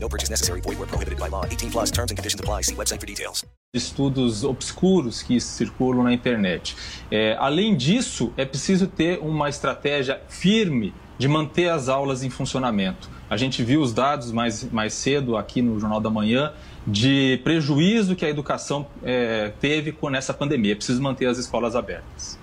No purchase necessary. Void where prohibited by law. 18 plus terms and conditions apply. See website for details. Estudos obscuros que circulam na internet. É, além disso, é preciso ter uma estratégia firme de manter as aulas em funcionamento. A gente viu os dados mais, mais cedo aqui no Jornal da Manhã de prejuízo que a educação é, teve com essa pandemia. É preciso manter as escolas abertas.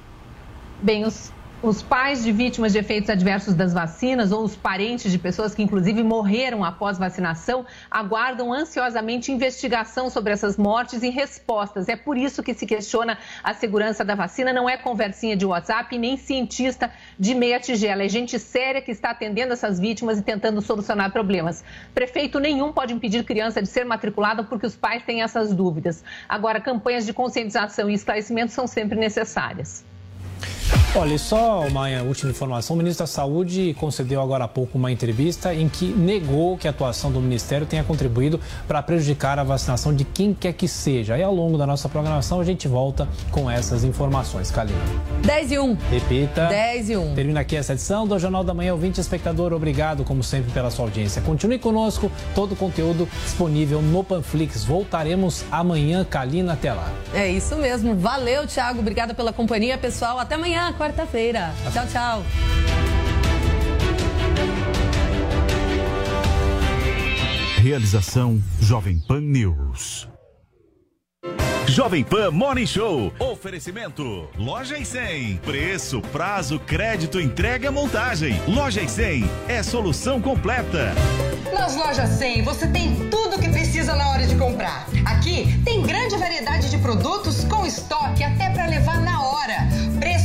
Bem, os os pais de vítimas de efeitos adversos das vacinas ou os parentes de pessoas que, inclusive, morreram após vacinação aguardam ansiosamente investigação sobre essas mortes e respostas. É por isso que se questiona a segurança da vacina. Não é conversinha de WhatsApp nem cientista de meia tigela. É gente séria que está atendendo essas vítimas e tentando solucionar problemas. Prefeito nenhum pode impedir criança de ser matriculada porque os pais têm essas dúvidas. Agora, campanhas de conscientização e esclarecimento são sempre necessárias. Olha, e só uma última informação: o ministro da Saúde concedeu agora há pouco uma entrevista em que negou que a atuação do Ministério tenha contribuído para prejudicar a vacinação de quem quer que seja. Aí, ao longo da nossa programação, a gente volta com essas informações. Kalina. 10 e 1. Repita. 10 e 1. Termina aqui essa edição do Jornal da Manhã. Ouvinte espectador, obrigado, como sempre, pela sua audiência. Continue conosco, todo o conteúdo disponível no Panflix. Voltaremos amanhã, Kalina, até lá. É isso mesmo. Valeu, Thiago. Obrigada pela companhia, pessoal. Até amanhã, quarta-feira. Tchau, tchau. Realização Jovem Pan News. Jovem Pan Morning Show. Oferecimento. Loja e 100. Preço, prazo, crédito, entrega, montagem. Loja e 100 é solução completa. Nas lojas 100 você tem tudo o que precisa na hora de comprar. Aqui tem grande variedade de produtos com estoque até para levar na hora. Preços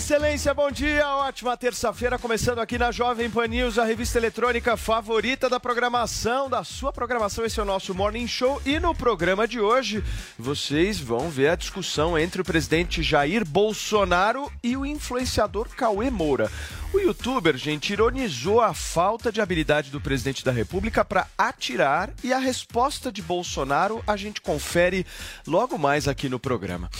Excelência, bom dia, ótima terça-feira, começando aqui na Jovem Pan News, a revista eletrônica favorita da programação, da sua programação, esse é o nosso Morning Show, e no programa de hoje, vocês vão ver a discussão entre o presidente Jair Bolsonaro e o influenciador Cauê Moura. O youtuber, gente, ironizou a falta de habilidade do presidente da República para atirar e a resposta de Bolsonaro a gente confere logo mais aqui no programa.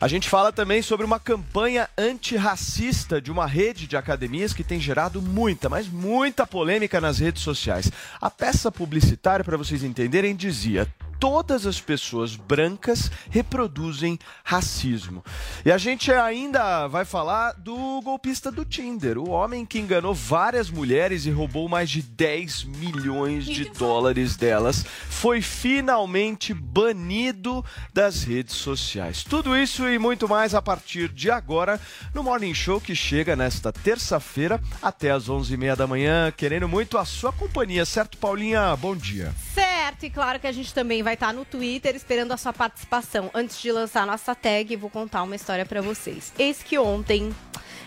A gente fala também sobre uma campanha antirracista de uma rede de academias que tem gerado muita, mas muita polêmica nas redes sociais. A peça publicitária, para vocês entenderem, dizia: todas as pessoas brancas reproduzem racismo. E a gente ainda vai falar do golpista do Tinder, o homem que enganou várias mulheres e roubou mais de 10 milhões de dólares delas, foi finalmente banido das redes sociais. Tudo isso e muito mais a partir de agora no Morning Show que chega nesta terça-feira até às 11h30 da manhã, querendo muito a sua companhia, certo, Paulinha? Bom dia. Certo, e claro que a gente também vai estar no Twitter esperando a sua participação. Antes de lançar nossa tag, vou contar uma história para vocês. Eis que ontem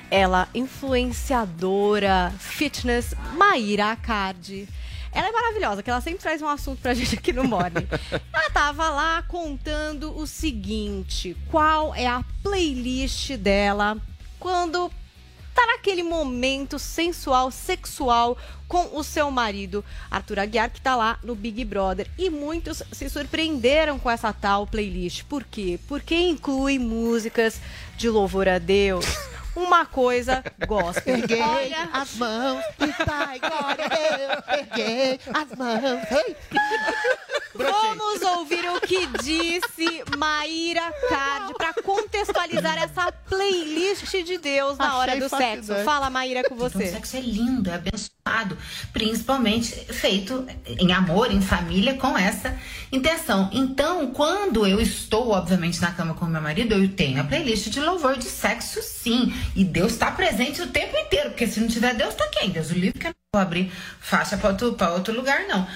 ela, influenciadora, fitness, Maíra Acardi. Ela é maravilhosa, que ela sempre traz um assunto pra gente aqui no Morning. Ela tava lá contando o seguinte: qual é a playlist dela quando tá naquele momento sensual, sexual com o seu marido, Arthur Aguiar, que tá lá no Big Brother. E muitos se surpreenderam com essa tal playlist. Por quê? Porque inclui músicas de louvor a Deus. Uma coisa gospel. Erguei Olha, as mãos e pai, glória a Deus. Erguei as mãos. Ei. Vamos ouvir o que disse Maíra Card pra contextualizar essa playlist de Deus na hora Achei do fascinante. sexo. Fala, Maíra, com Então, o você. sexo é lindo, é abençoado, principalmente feito em amor, em família, com essa intenção. Então, quando eu estou, obviamente, na cama com meu marido, eu tenho a playlist de louvor de sexo, sim. E Deus está presente o tempo inteiro, porque se não tiver Deus, tá quem? Deus o livre que eu não vou abrir faixa para outro, pra outro lugar, não.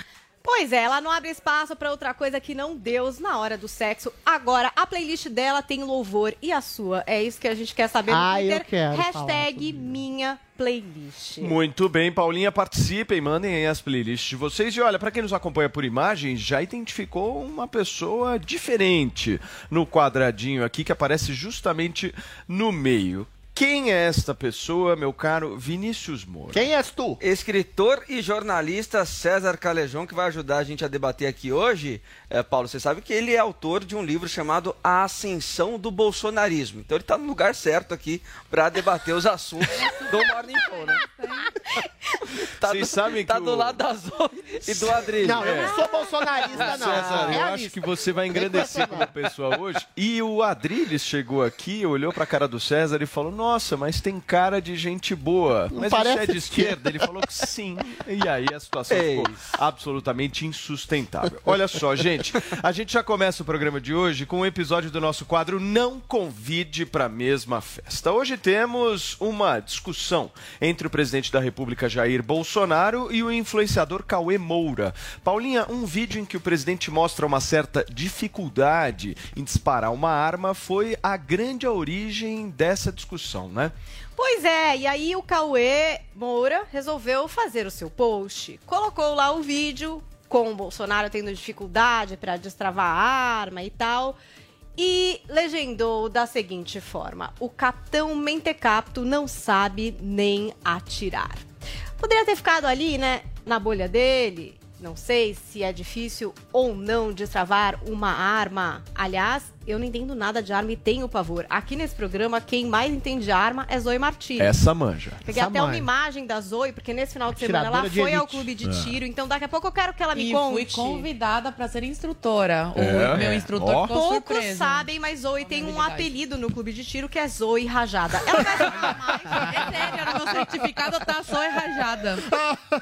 Pois é, ela não abre espaço pra outra coisa que não Deus na hora do sexo. Agora, a playlist dela tem louvor e a sua. É isso que a gente quer saber no Ah, eu Twitter. quero Hashtag minha playlist. Muito bem, Paulinha, participem, mandem aí as playlists de vocês. E olha, para quem nos acompanha por imagens, já identificou uma pessoa diferente no quadradinho aqui que aparece justamente no meio. Quem é esta pessoa, meu caro Vinícius Moura? Quem és tu? Escritor e jornalista César Calejão, que vai ajudar a gente a debater aqui hoje. É, Paulo, você sabe que ele é autor de um livro chamado A Ascensão do Bolsonarismo. Então ele está no lugar certo aqui para debater os assuntos do Morning Show, né? Tá Vocês do, sabem tá que do o- lado da Zoe e do Adrilho. Não, eu É. não sou bolsonarista, não. César, eu Realista. acho que você vai engrandecer como pessoa hoje. E o Adriles chegou aqui, olhou pra cara do César e falou: Nossa, mas tem cara de gente boa. Não mas você parece é de que- esquerda? Ele falou que sim. E aí a situação ficou absolutamente insustentável. Olha só, gente, a gente já começa o programa de hoje com um episódio do nosso quadro Não Convide pra Mesma Festa. Hoje temos uma discussão entre o presidente da República Jair Bolsonaro e o influenciador Cauê Moura. Paulinha, um vídeo em que o presidente mostra uma certa dificuldade em disparar uma arma foi a grande origem dessa discussão, né? Pois é, e aí o Cauê Moura resolveu fazer o seu post. Colocou lá o vídeo com o Bolsonaro tendo dificuldade para destravar a arma e tal. E legendou da seguinte forma: O capitão Mentecapto não sabe nem atirar. Poderia ter ficado ali, né, na bolha dele. Não sei se é difícil ou não destravar uma arma. Aliás, eu não entendo nada de arma e tenho pavor. Aqui nesse programa, quem mais entende de arma é Zoe Martins. Essa manja. Peguei Essa até uma manja. imagem da Zoe, porque nesse final de semana ela de foi ao elite. clube de É. tiro. Então daqui a pouco eu quero que ela me e conte. fui convidada para ser instrutora. É? O meu É. instrutor ficou Poucos surpreso. sabem, mas Zoe tem um apelido no clube de tiro que é Zoe Rajada. Ela vai explicar mais. É sério, no meu certificado tá só errajada.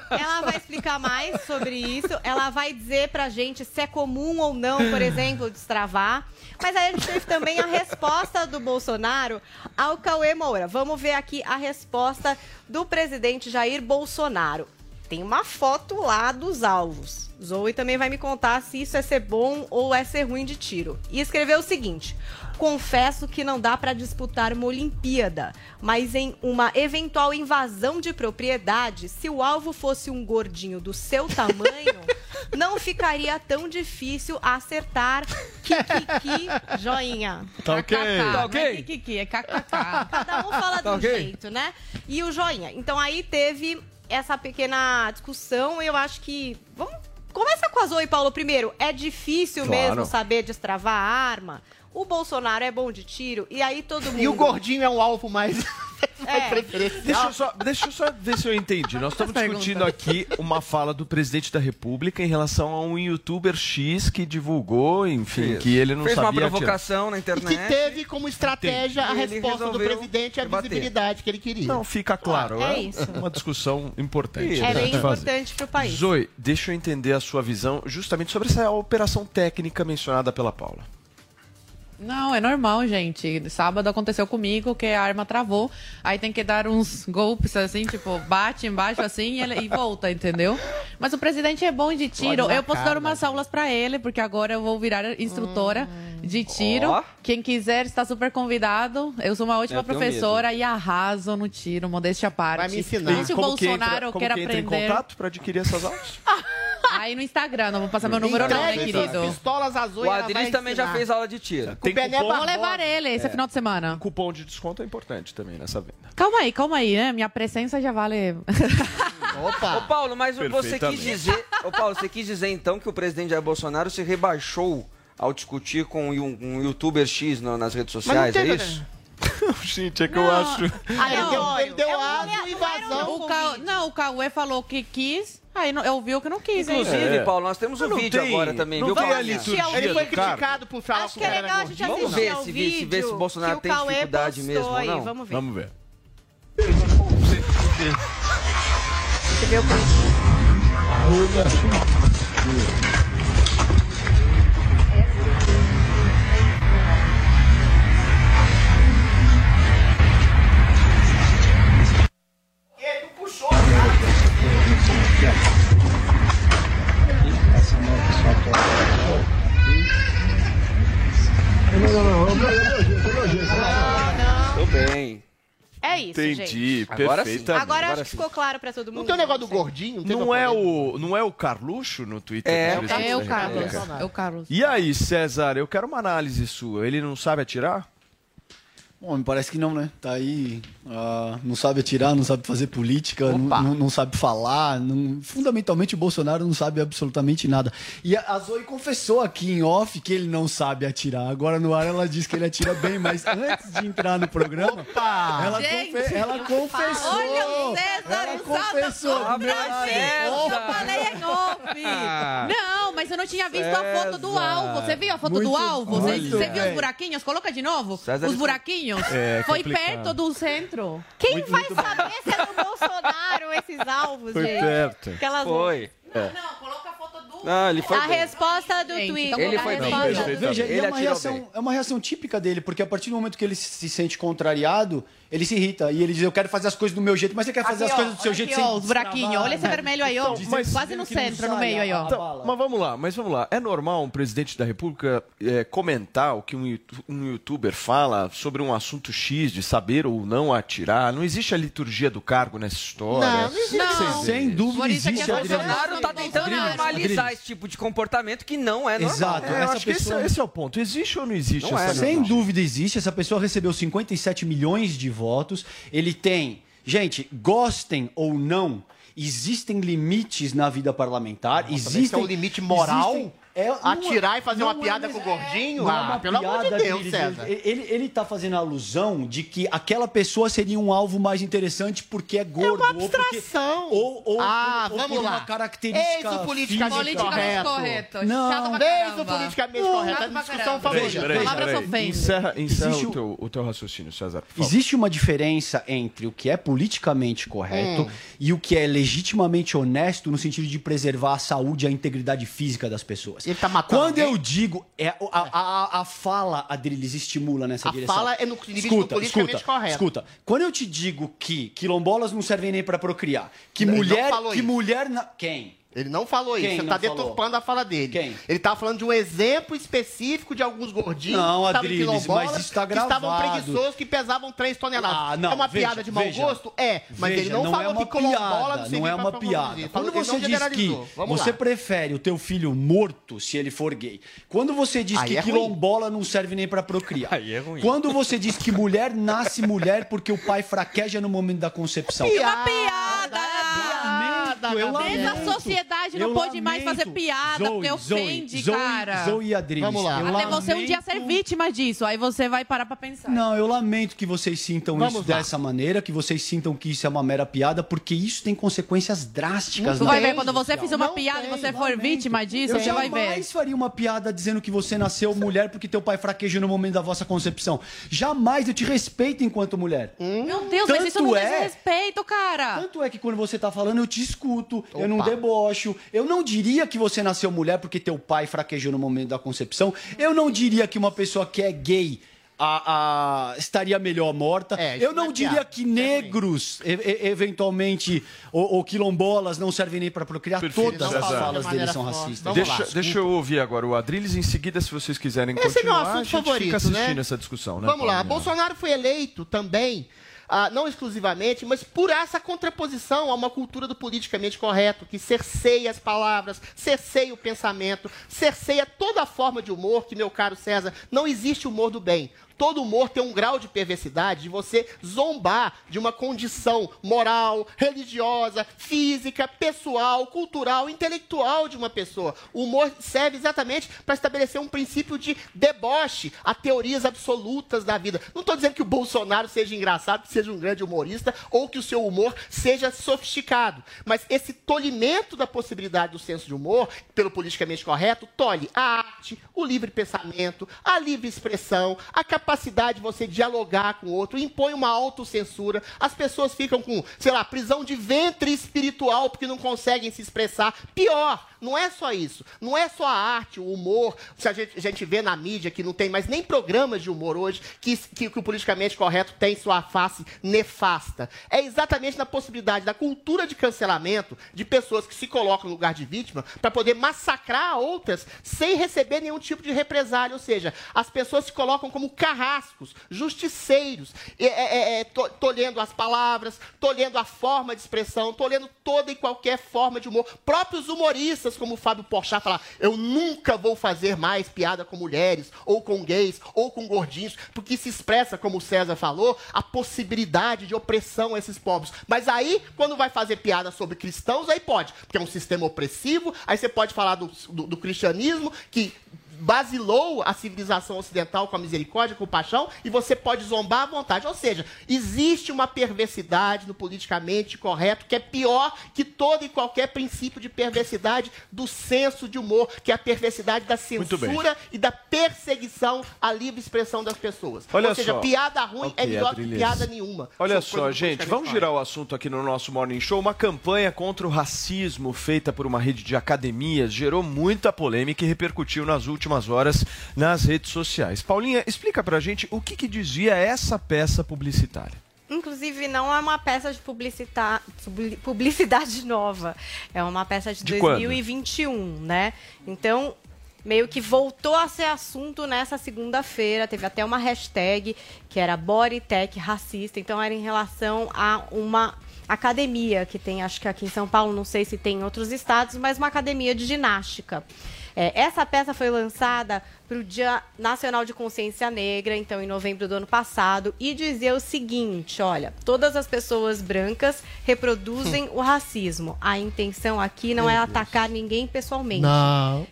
Ela vai explicar mais sobre isso. Ela vai dizer pra gente se é comum ou não, por exemplo, destravar. Mas aí a gente teve também a resposta do Bolsonaro ao Cauê Moura. Vamos ver aqui a resposta do presidente Jair Bolsonaro. Tem uma foto lá dos alvos. Zoe também vai me contar se isso é ser bom ou é ser ruim de tiro. E escreveu o seguinte: Confesso que não dá para disputar uma Olimpíada, mas em uma eventual invasão de propriedade, se o alvo fosse um gordinho do seu tamanho, não ficaria tão difícil acertar. Kikiki, joinha. Tá ok. Tá ok. Não é kikiki, é kkk. Cada um fala de Tá um ok. jeito, né? E o joinha. Então aí teve essa pequena discussão. Eu acho que. Vamos. Começa com a Zoe, Paulo, primeiro. É difícil Claro. mesmo saber destravar a arma. O Bolsonaro é bom de tiro. E aí todo mundo. E o gordinho é um alvo mais, É. Deixa eu, só, deixa eu só ver se eu entendi. Nós estamos discutindo aqui uma fala do presidente da República em relação a um youtuber X que divulgou, enfim, Isso. que ele não Fez uma sabia provocação na E internet. que teve como estratégia a E resposta do presidente e a visibilidade que ele queria. Não, fica claro. É É, isso. uma discussão importante. É né, bem importante pro país. Zoe, deixa eu entender a sua visão justamente sobre essa operação técnica mencionada pela Paula. Não, é normal, gente. Sábado aconteceu comigo que a arma travou. Aí tem que dar uns golpes assim, tipo, bate embaixo assim e, ele- e volta, entendeu? Mas o presidente é bom de tiro. Eu posso cara, dar umas aulas pra ele, porque agora eu vou virar instrutora Hum. de tiro. Ó. Quem quiser está super convidado. Eu sou uma ótima Eu professora e arraso no tiro, modéstia à parte. Vai me ensinar. E se o Como que entra- Bolsonaro como quer que entra em aprender. contato para adquirir essas aulas? Aí no Instagram, não vou passar meu número, não, né, querido? pistolas azuis. O Adriles também já fez aula de tiro. Tem Bené cupom, Vou levar ele esse final de semana. cupom de desconto é importante também nessa venda. Calma aí, calma aí, né? Minha presença já vale. Opa! Ô Paulo, mas você quis dizer, ô Paulo, você quis dizer então que o presidente Jair Bolsonaro se rebaixou ao discutir com um, um youtuber X no- nas redes sociais, é isso? Gente, é que eu Não. acho. Ah, ele Não, deu, ele deu é um aso e invasão. O. Não, o Cauê falou que quis, aí não- eu vi o que não quis. hein? Inclusive, É. Paulo, nós temos um vídeo tem- agora também, não viu, Paulo? Ele foi cargo. criticado por falar Acho que é legal a gente gordinho. Vamos assistir ver ao se- se- se vê se vídeo o Bolsonaro tem Cauê dificuldade mesmo ou aí. não. Vamos ver. Vamos ver. Você vê o Tô bem. É isso, Entendi, gente. Agora sim. perfeitamente. Agora, Agora acho que sim. ficou claro pra todo mundo. Não tem o negócio do gordinho? tem Não é, o, não é o Carluxo no Twitter? É, é o presidente É o Carlos. É o Carlos. E aí, César, eu quero uma análise sua. Ele não sabe atirar? Bom, me parece que não, né? Tá aí, ah, não sabe atirar, não sabe fazer política, não, Opa. não- não sabe falar. não- fundamentalmente, o Bolsonaro não sabe absolutamente nada. E a a Zoe confessou aqui em off que ele não sabe atirar. Agora no ar ela diz que ele atira bem, mas antes de entrar no programa, ela, Gente, confe- ela confessou. Olha o César ela confessou. Eu César. falei em off. Não, mas eu não tinha visto a foto do César. alvo. Você viu a foto Muito- do alvo? Você, você viu os buraquinhos? Coloca de novo. César os está- buraquinhos. É Foi complicado. perto do centro. Quem vai saber se é do Bolsonaro esses alvos, Foi gente? perto. Aquelas... Foi. Não, coloca a foto Não, ele foi A bem. resposta do Gente, Twitter. então Ele foi bem. Veja, Ele é uma, reação, bem. é uma reação típica dele, porque a partir do momento que ele se sente contrariado, ele se irrita. E ele diz, eu quero fazer as coisas do meu jeito, mas você quer fazer Aqui, as ó, coisas do seu olha jeito aqui, sem ó, os buraquinhos. Olha esse né? vermelho aí, ó. Então, Quase no centro, no meio aí, ó. Então, mas vamos lá, mas vamos lá. É normal um presidente da República é, comentar o que um, um youtuber fala sobre um assunto X, de saber ou não atirar? Não existe a liturgia do cargo nessa história? Não, não existe. Não. Sem dúvida é existe é a Bolsonaro tá tentando normalizar esse tipo de comportamento que não é normal. Exato. É, eu essa acho que esse, pessoa- esse é o ponto. Existe ou não existe Não é, essa não. Sem dúvida existe. Essa pessoa recebeu 57 milhões de votos. Ele tem. Gente, gostem ou não, existem limites na vida parlamentar. Também existem se é um limite moral, existem- é- não- atirar e fazer uma é piada nesse- com o gordinho? É Ah, uma pelo amor de piada, Deus, Adriles. César. Ele, ele, ele tá fazendo alusão de que aquela pessoa seria um alvo mais interessante porque é gordo. uma ou porque- abstração. Ou, ou, Ah, ou vamos lá. uma característica Eis o politicamente física. Correto. correto. Não. Desde o politicamente Não. correto, a Chato pra discussão favorita. Palavras ofendem. Encerra, encerra Existe o, teu, o teu raciocínio, César. Existe uma diferença entre o que é politicamente correto Hum. e o que é legitimamente honesto no sentido de preservar a saúde e a integridade física das pessoas. Ele tá matando Quando alguém? eu digo, é, a, a, a fala, Adriles, estimula nessa A direção. fala é no escuta, politicamente escuta, correto. Escuta, quando eu te digo que quilombolas não servem nem para procriar, que Ele mulher, que mulher, na... quem? Ele não falou Quem isso, você não tá falou? deturpando a fala dele. Quem? Ele tá falando de um exemplo específico de alguns gordinhos Não, que estavam Adriles, quilombolas, mas isso tá que estavam gravado. preguiçosos, que pesavam 3 toneladas. Ah, não, é uma veja, piada de mau veja. gosto? É, mas Veja, ele não, é falou uma que quilombola piada, não não é uma piada. Quando não você diz que. Vamos você lá. prefere o teu filho morto se ele for gay, quando você diz Aí que é ruim. quilombola não serve nem pra procriar, Aí é ruim. quando você diz que mulher nasce mulher porque o pai fraqueja no momento da concepção, É uma piada! Lamento, eu Desde a lamento. sociedade não Eu pode mais lamento. fazer piada, Zoe, porque Zoe, ofende, Zoe, cara. Zoe e Adriles, Vamos lá. eu Até você um dia ser lamento- vítima disso, aí você vai parar pra pensar. Não, eu lamento que vocês sintam Vamos isso lá. dessa maneira, que vocês sintam que isso é uma mera piada, porque isso tem consequências drásticas. Tu na vai ver, quando você fizer uma Não piada e você for Lamento. vítima disso, eu você vai ver. jamais faria uma piada dizendo que você nasceu mulher porque teu pai fraquejou no momento da vossa concepção. Jamais, eu te respeito enquanto mulher. Meu Deus, mas isso Tanto não é- é respeito, cara. Tanto é que quando você tá falando, eu te escuto, eu não Opa. debocho. Eu não diria que você nasceu mulher porque teu pai fraquejou no momento da concepção. Eu não diria que uma pessoa que é gay a- a- estaria melhor morta. É, eu não é diria piada, que é negros, e- e- eventualmente, ou, ou quilombolas não servem nem para procriar. Perfeito, Todas as De falas maneira dele são forte. racistas. Vamos lá. Deixa, deixa eu ouvir agora o Adriles. Em seguida, se vocês quiserem Esse é meu continuar, assunto a gente favorito, fica assistindo né? essa discussão. Né, Vamos lá? Bolsonaro foi eleito também, ah, não exclusivamente, mas por essa contraposição a uma cultura do politicamente correto, que cerceia as palavras, cerceia o pensamento, cerceia toda a forma de humor, que, meu caro César, não existe humor do bem. Todo humor tem um grau de perversidade de você zombar de uma condição moral, religiosa, física, pessoal, cultural, intelectual de uma pessoa. O humor serve exatamente para estabelecer um princípio de deboche a teorias absolutas da vida. Não estou dizendo que o Bolsonaro seja engraçado, que seja um grande humorista, ou que o seu humor seja sofisticado. Mas esse tolimento da possibilidade do senso de humor, pelo politicamente correto, tolhe a arte, o livre pensamento, a livre expressão, a capacidade de você dialogar com o outro, impõe uma autocensura. As pessoas ficam com, sei lá, prisão de ventre espiritual porque não conseguem se expressar. Pior, não é só isso. Não é só a arte, o humor. Se a gente, a gente vê na mídia que não tem mais nem programas de humor hoje, que, que, que o politicamente correto tem sua face nefasta. É exatamente na possibilidade da cultura de cancelamento de pessoas que se colocam no lugar de vítima para poder massacrar outras sem receber nenhum tipo de represália. Ou seja, as pessoas se colocam como carrascos, justiceiros, é, é, é, to, tolhendo as palavras, tolhendo a forma de expressão, tolhendo toda e qualquer forma de humor. Próprios humoristas, como o Fábio Porchat, falar: eu nunca vou fazer mais piada com mulheres, ou com gays, ou com gordinhos, porque se expressa, como o César falou, a possibilidade de opressão a esses povos. Mas aí, quando vai fazer piada sobre cristãos, aí pode, porque é um sistema opressivo, aí você pode falar do, do, do cristianismo, que basilou a civilização ocidental com a misericórdia, com o paixão, e você pode zombar à vontade. Ou seja, existe uma perversidade no politicamente correto que é pior que todo e qualquer princípio de perversidade do senso de humor, que é a perversidade da censura e da perseguição à livre expressão das pessoas. Olha Ou seja, só. piada ruim Ok, é melhor que piada nenhuma. Olha São só, gente, vamos girar o assunto aqui no nosso Morning Show. Uma campanha contra o racismo feita por uma rede de academias gerou muita polêmica e repercutiu nas últimas horas nas redes sociais. Paulinha, explica pra gente o que, que dizia essa peça publicitária. Inclusive, não é uma peça de publicita- publicidade nova. É uma peça de, De quando? 2021, né? Então, meio que voltou a ser assunto nessa segunda-feira. Teve até uma hashtag que era Bodytech racista. Então, era em relação a uma academia que tem, acho que aqui em São Paulo, não sei se tem em outros estados, mas uma academia de ginástica. É, essa peça foi lançada para o Dia Nacional de Consciência Negra, então em novembro do ano passado, e dizia o seguinte: olha, todas as pessoas brancas reproduzem o racismo. A intenção aqui não Meu é Deus. atacar ninguém pessoalmente.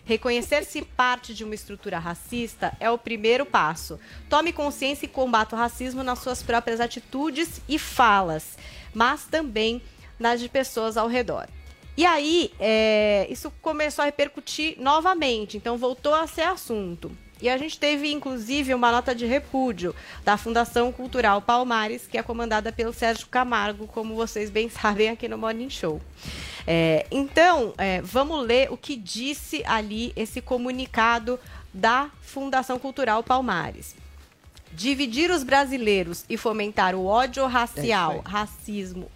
Reconhecer-se parte de uma estrutura racista é o primeiro passo. Tome consciência e combata o racismo nas suas próprias atitudes e falas, mas também nas de pessoas ao redor. E aí, é, isso começou a repercutir novamente, então voltou a ser assunto. E a gente teve, inclusive, uma nota de repúdio da Fundação Cultural Palmares, que é comandada pelo Sérgio Camargo, como vocês bem sabem aqui no Morning Show. É, então, é, vamos ler o que disse ali esse comunicado da Fundação Cultural Palmares. Dividir os brasileiros e fomentar o ódio racial, racismo,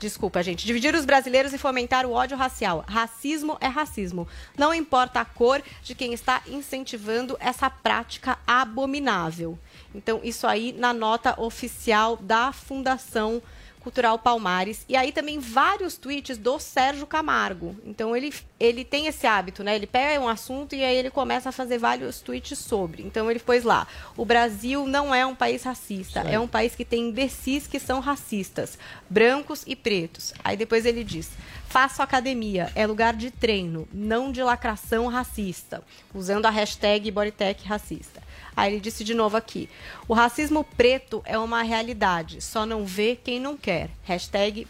Desculpa, gente. Dividir os brasileiros e fomentar o ódio racial. Racismo é racismo. Não importa a cor de quem está incentivando essa prática abominável. Então, isso aí na nota oficial da Fundação Cultural Palmares. E aí também vários tweets do Sérgio Camargo. Então, ele, ele tem esse hábito, né? Ele pega um assunto e aí ele começa a fazer vários tweets sobre. Então, ele pôs lá: o Brasil não é um país racista, é um país que tem imbecis que são racistas, brancos e pretos. Aí depois ele diz: faço academia, é lugar de treino, não de lacração racista, usando a hashtag Bodytech racista. Aí ele disse de novo aqui: o racismo preto é uma realidade, só não vê quem não quer. Hashtag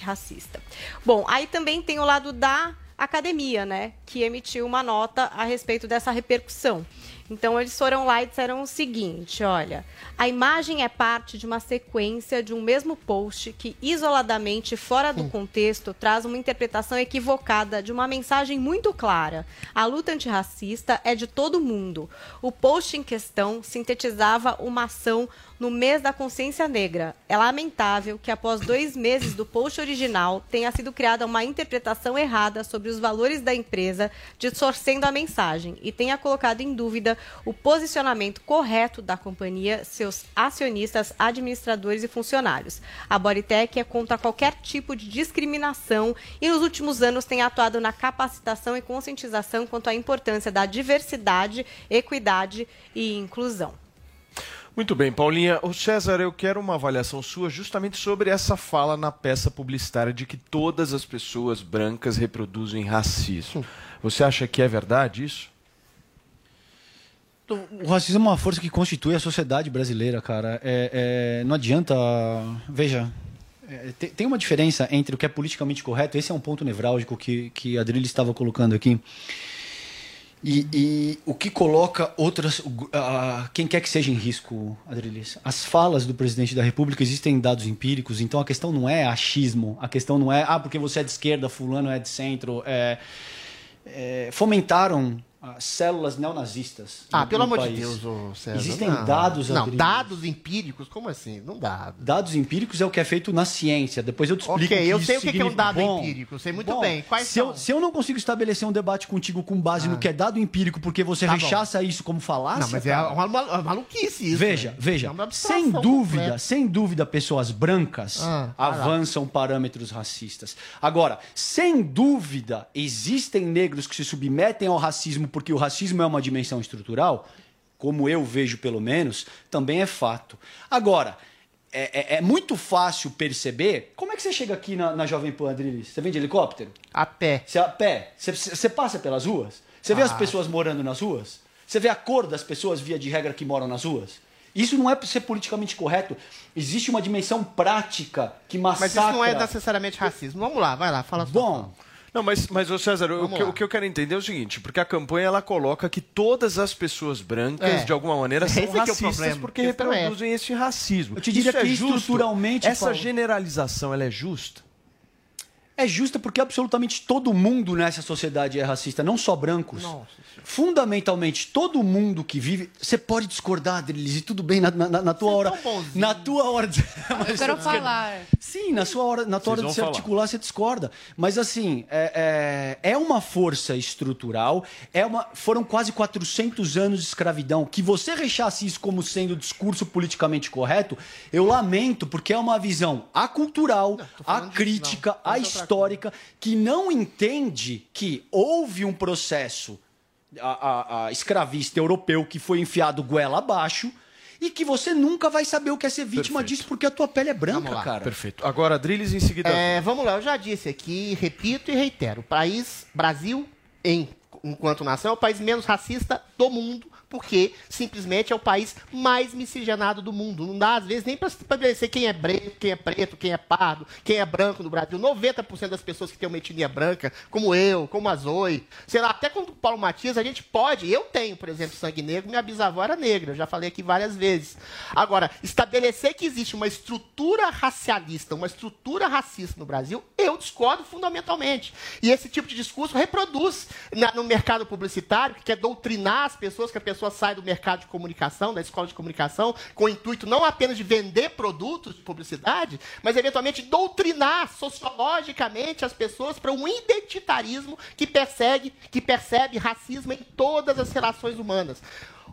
racista. Bom, aí também tem o lado da academia, né? Que emitiu uma nota a respeito dessa repercussão. Então eles foram lá e disseram o seguinte: olha, a imagem é parte de uma sequência de um mesmo post que, isoladamente, fora do contexto, traz uma interpretação equivocada de uma mensagem muito clara. A luta antirracista é de todo mundo. O post em questão sintetizava uma ação no mês da consciência negra. É lamentável que, após dois meses do post original, tenha sido criada uma interpretação errada sobre os valores da empresa, distorcendo a mensagem e tenha colocado em dúvida o posicionamento correto da companhia, seus acionistas, administradores e funcionários. A Bodytech é contra qualquer tipo de discriminação e, nos últimos anos, tem atuado na capacitação e conscientização quanto à importância da diversidade, equidade e inclusão. Muito bem, Paulinha. O César, eu quero uma avaliação sua justamente sobre essa fala na peça publicitária de que todas as pessoas brancas reproduzem racismo. Você acha que é verdade isso? O racismo é uma força que constitui a sociedade brasileira, cara. É, é, não adianta. Veja, é, tem, tem uma diferença entre o que é politicamente correto, esse é um ponto nevrálgico que, que a Adrilha estava colocando aqui. E, e o que coloca outras. Uh, quem quer que seja em risco, Adrilis? As falas do presidente da República existem dados empíricos, então a questão não é achismo, a questão não é, ah, porque você é de esquerda, fulano é de centro. É, é, fomentaram ah, células neonazistas. Ah, no- pelo amor de país. Deus, ô César. Existem não. dados, Não, dados empíricos? Como assim? Não dá. Dados empíricos é o que é feito na ciência. Depois eu te explico. Ok, eu sei o que que é um significa. dado Bom, empírico, eu sei muito bom, bem. Quais se, eu, são? se eu não consigo estabelecer um debate contigo com base no que é dado empírico, porque você Tá bom. rechaça isso como falácia. Não, mas é uma, uma maluquice isso. Veja, né? veja, É sem dúvida, completa. sem dúvida, pessoas brancas Ah, avançam parâmetros racistas. Agora, sem dúvida, existem negros que se submetem ao racismo porque o racismo é uma dimensão estrutural, como eu vejo pelo menos, também é fato. Agora, é, é- é muito fácil perceber. Como é que você chega aqui na, na Jovem Pan, Adrilis? Você vem de helicóptero? A pé. Você a pé? Você, você passa pelas ruas? Você vê as Ah. pessoas morando nas ruas? Você vê a cor das pessoas, via de regra, que moram nas ruas? Isso não é ser politicamente correto. Existe uma dimensão prática que massacra... Mas isso não é necessariamente racismo. Vamos lá, vai lá, fala Bom, Não, mas, mas ô César, o que, o que eu quero entender é o seguinte, porque a campanha ela coloca que todas as pessoas brancas, É. de alguma maneira, são Esse é que é o racistas problema. porque questão é reproduzem esse racismo. Eu te diria Isso é que justo? estruturalmente, Essa Paulo- generalização, ela é justa? É justa porque absolutamente todo mundo nessa sociedade é racista, não só brancos. Fundamentalmente, todo mundo que vive... Você pode discordar, Adrilis, e tudo bem na, na- na tua hora... Na tua hora... De... Eu quero falar. Sim, na sua hora, na tua hora de se falar. articular, você discorda. Mas assim, é, é, é uma força estrutural, é uma, foram quase 400 anos de escravidão. Que você rechace isso como sendo discurso politicamente correto, eu lamento, porque é uma visão acultural, a crítica, a histórica, que não entende que houve um processo a, a- a escravista europeu que foi enfiado goela abaixo e que você nunca vai saber o que é ser vítima disso porque a tua pele é branca, Vamos lá. cara. Perfeito. Agora, Drilis em seguida. É, vamos lá, eu já disse aqui, repito e reitero. O país, Brasil, em, enquanto nação, é o país menos racista do mundo, porque simplesmente é o país mais miscigenado do mundo. Não dá, às vezes, nem para estabelecer quem é branco, quem é preto, quem é pardo, quem é branco no Brasil. 90% das pessoas que têm uma etnia branca, como eu, como a Zoe, sei lá, até como o Paulo Matias, a gente pode. Eu tenho, por exemplo, sangue negro, minha bisavó era negra, eu já falei aqui várias vezes. Agora, estabelecer que existe uma estrutura racialista, uma estrutura racista no Brasil, eu discordo fundamentalmente. E esse tipo de discurso reproduz na- no mercado publicitário, que quer doutrinar as pessoas, que a pessoa sai do mercado de comunicação, da escola de comunicação, com o intuito não apenas de vender produtos de publicidade, mas eventualmente doutrinar sociologicamente as pessoas para um identitarismo que persegue, que percebe racismo em todas as relações humanas.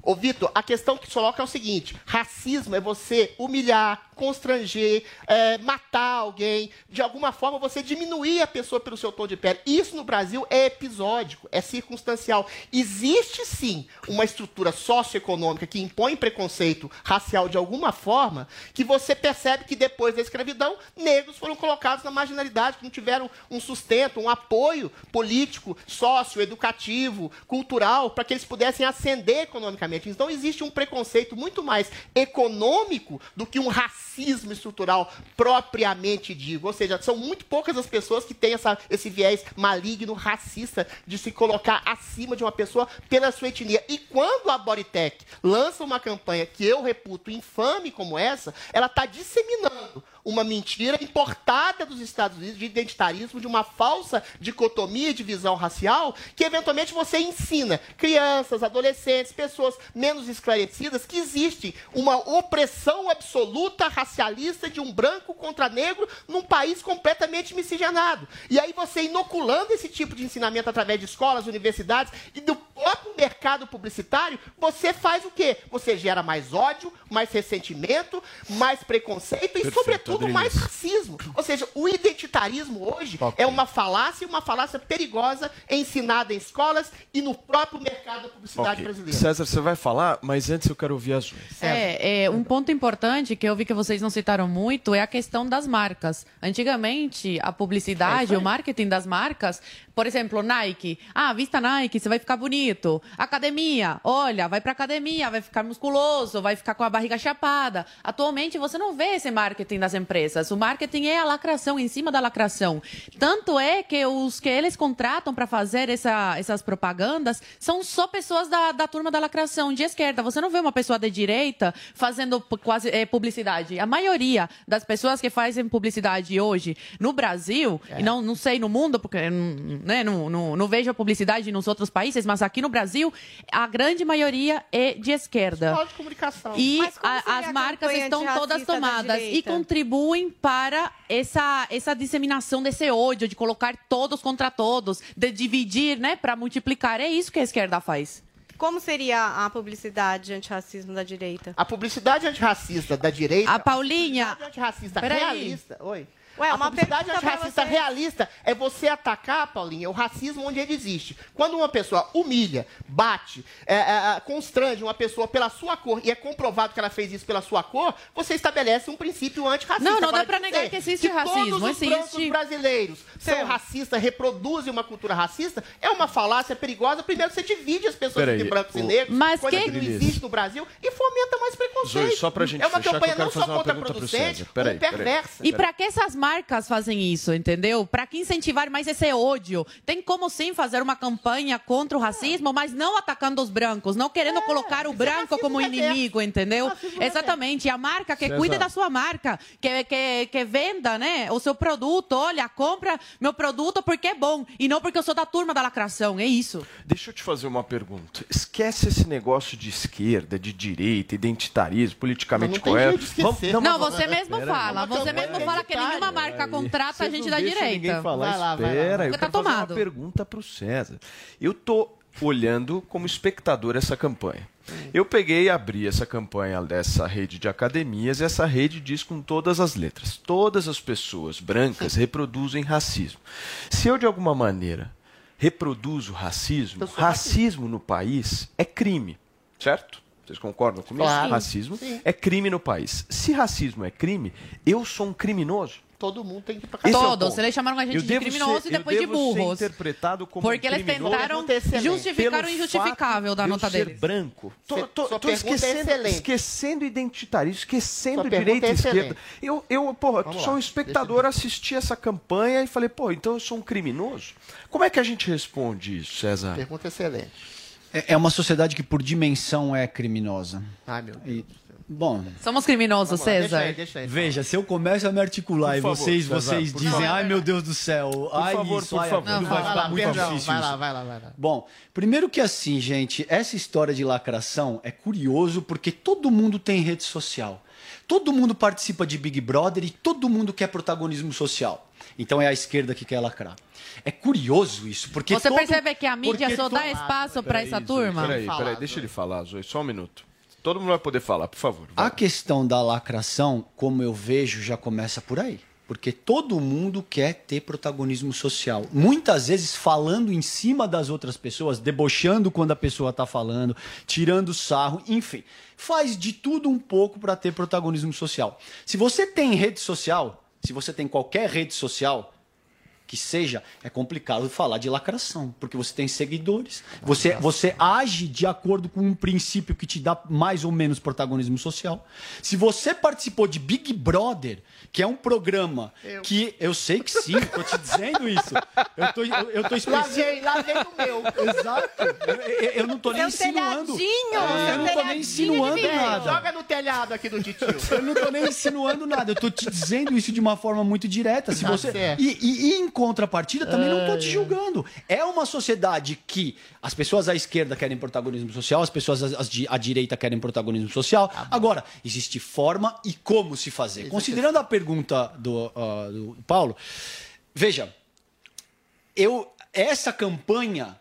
Ô, Vitor, a questão que coloca é o seguinte: racismo é você humilhar, constranger, é, matar alguém, de alguma forma você diminuir a pessoa pelo seu tom de pele. Isso no Brasil é episódico, é circunstancial. Existe sim uma estrutura socioeconômica que impõe preconceito racial de alguma forma, que você percebe que depois da escravidão, negros foram colocados na marginalidade, que não tiveram um sustento, um apoio político, socioeducativo, cultural, para que eles pudessem ascender economicamente. Então existe um preconceito muito mais econômico do que um racismo estrutural propriamente digo. Ou seja, são muito poucas as pessoas que têm essa, esse viés maligno, racista, de se colocar acima de uma pessoa pela sua etnia. E quando a Bodytech lança uma campanha que eu reputo infame como essa, ela está disseminando uma mentira importada dos Estados Unidos de identitarismo, de uma falsa dicotomia e divisão racial, que eventualmente você ensina crianças, adolescentes, pessoas menos esclarecidas que existe uma opressão absoluta racialista de um branco contra negro num país completamente miscigenado. E aí você inoculando esse tipo de ensinamento através de escolas, universidades e do próprio mercado publicitário, você faz o quê? Você gera mais ódio, mais ressentimento, mais preconceito e, Perfeito, sobretudo, Adriles. mais racismo. Ou seja, o identitarismo hoje é uma falácia e uma falácia perigosa ensinada em escolas e no próprio mercado da publicidade Ok. brasileira. César, você vai falar, mas antes eu quero ouvir as unhas. É, é, um ponto importante que eu vi que vocês não citaram muito é a questão das marcas. Antigamente, a É publicidade, aí. o marketing das marcas, por exemplo, Nike. Ah, vista Nike, você vai ficar bonito. Academia, olha, vai pra academia, vai ficar musculoso, vai ficar com a barriga chapada. Atualmente, você não vê esse marketing das empresas. O marketing é a lacração, em cima da lacração. Tanto é que os que eles contratam para fazer essa- essas propagandas são só pessoas da, da turma da lacração, de esquerda. Você não vê uma pessoa de direita fazendo quase eh, publicidade. A maioria das pessoas que fazem publicidade hoje no Brasil, e não, não sei no mundo, porque né, não, não, não vejo a publicidade nos outros países, mas aqui no Brasil, a grande maioria é de esquerda. Escola de comunicação. E a- as marcas estão todas tomadas e contribuem para essa, essa disseminação desse ódio, de colocar todos contra todos, de dividir, né, para multiplicar. É isso que a esquerda faz. Como seria a publicidade antirracismo da direita? A publicidade antirracista da direita. A Paulinha. A publicidade antirracista Peraí. realista. Oi. Ué, a uma publicidade pergunta pra antirracista você. realista é você atacar, Paulinha, o racismo onde ele existe. Quando uma pessoa humilha, bate, é, é, é, constrange uma pessoa pela sua cor e é comprovado que ela fez isso pela sua cor, você estabelece um princípio antirracista. Não, não dá dizer negar que existe racismo, Todos os existe. brancos brasileiros são racistas, reproduzem uma cultura racista, é uma falácia perigosa. Primeiro, você divide as pessoas Peraí, entre brancos e o- negros, Mas coisa que- que não existe no Brasil, e fomenta mais preconceito. Zoe, só pra gente é uma fechar, que campanha não só contraproducente, como perversa. E para que essas marcas fazem isso, entendeu? Para que incentivar mais esse ódio? Tem como sim fazer uma campanha contra o racismo, mas não atacando os brancos, não querendo colocar o branco como inimigo, entendeu? Exatamente. E a marca que César. cuide da sua marca, que, que, que venda, né, o seu produto. Olha, compra meu produto porque é bom e não porque eu sou da turma da lacração. É isso. Deixa eu te fazer uma pergunta. Esquece esse negócio de esquerda, de direita, identitarismo, politicamente Não, não correto. Não, mas- você mesmo fala. Você mesmo fala que nenhuma marca contrata a gente da Ninguém direita. falar Vai lá, vai lá. Espera, eu tá quero fazer tomado. uma pergunta pro César. Eu tô olhando como espectador essa campanha. Eu peguei e abri essa campanha dessa rede de academias e essa rede diz com todas as letras: todas as pessoas brancas reproduzem racismo. Se eu de alguma maneira reproduzo racismo, racismo no país é crime, certo? Vocês concordam comigo? Claro. Racismo Sim. é crime no país. Se racismo é crime, eu sou um criminoso. Todo mundo tem que ir pra Esse é Todos. Eles chamaram a gente Eu de criminoso ser- e depois eu de burros. Ser interpretado como Porque um eles tentaram justificar o injustificável da nota ser deles. branco. Tô, tô, tô pergunta é esquecendo, esquecendo identitarismo, esquecendo direita e é esquerda. Eu, eu porra, Vamos sou lá, um espectador, assisti essa campanha e falei, pô, então eu sou um criminoso? Como é que a gente responde isso, César? Pergunta excelente. É é uma sociedade que, por dimensão, é criminosa. Ai, meu Deus. E, bom, Somos criminosos, Vamos lá, Deixa César. aí, deixa aí. veja, se eu começo a me articular Por e favor, vocês, César, vocês por dizem, favor. ai meu Deus do céu, ai favor, isso, por ai favor. Não, vai vai ficar lá, muito perdão, difícil vai lá, vai lá, vai lá. Bom, primeiro que assim, gente, essa história de lacração é curioso porque todo mundo tem rede social. Todo mundo participa de Big Brother e todo mundo quer protagonismo social. Então é a esquerda que quer lacrar. É curioso isso, porque Você todo- percebe que a mídia porque só dá espaço para essa turma? Peraí, peraí, deixa ele falar, Zoe, só um minuto. Todo mundo vai poder falar, por favor. vai. A questão da lacração, como eu vejo, já começa por aí. Porque todo mundo quer ter protagonismo social. Muitas vezes falando em cima das outras pessoas, debochando quando a pessoa está falando, tirando sarro, enfim. Faz de tudo um pouco para ter protagonismo social. Se você tem rede social, se você tem qualquer rede social, que seja, é complicado falar de lacração, porque você tem seguidores, você, você age de acordo com um princípio que te dá mais ou menos protagonismo social. Se você participou de Big Brother, que é um programa que eu sei que sim, tô te dizendo isso. Eu tô, eu, eu tô Lá expressando. vem, lá vem o meu. Exato. Eu, eu- eu não tô nem Seu insinuando. telhadinho, Eu não tô nem insinuando nada. Joga no telhado aqui do titio. Eu não tô nem insinuando nada, eu tô te dizendo isso de uma forma muito direta. Se Tá você certo. e, e- e contrapartida também não tô te julgando. É uma sociedade que as pessoas à esquerda querem protagonismo social, as pessoas à, à direita querem protagonismo social. Tá Agora existe forma e como se fazer. Considerando a pergunta do, ah, do Paulo, veja, eu essa campanha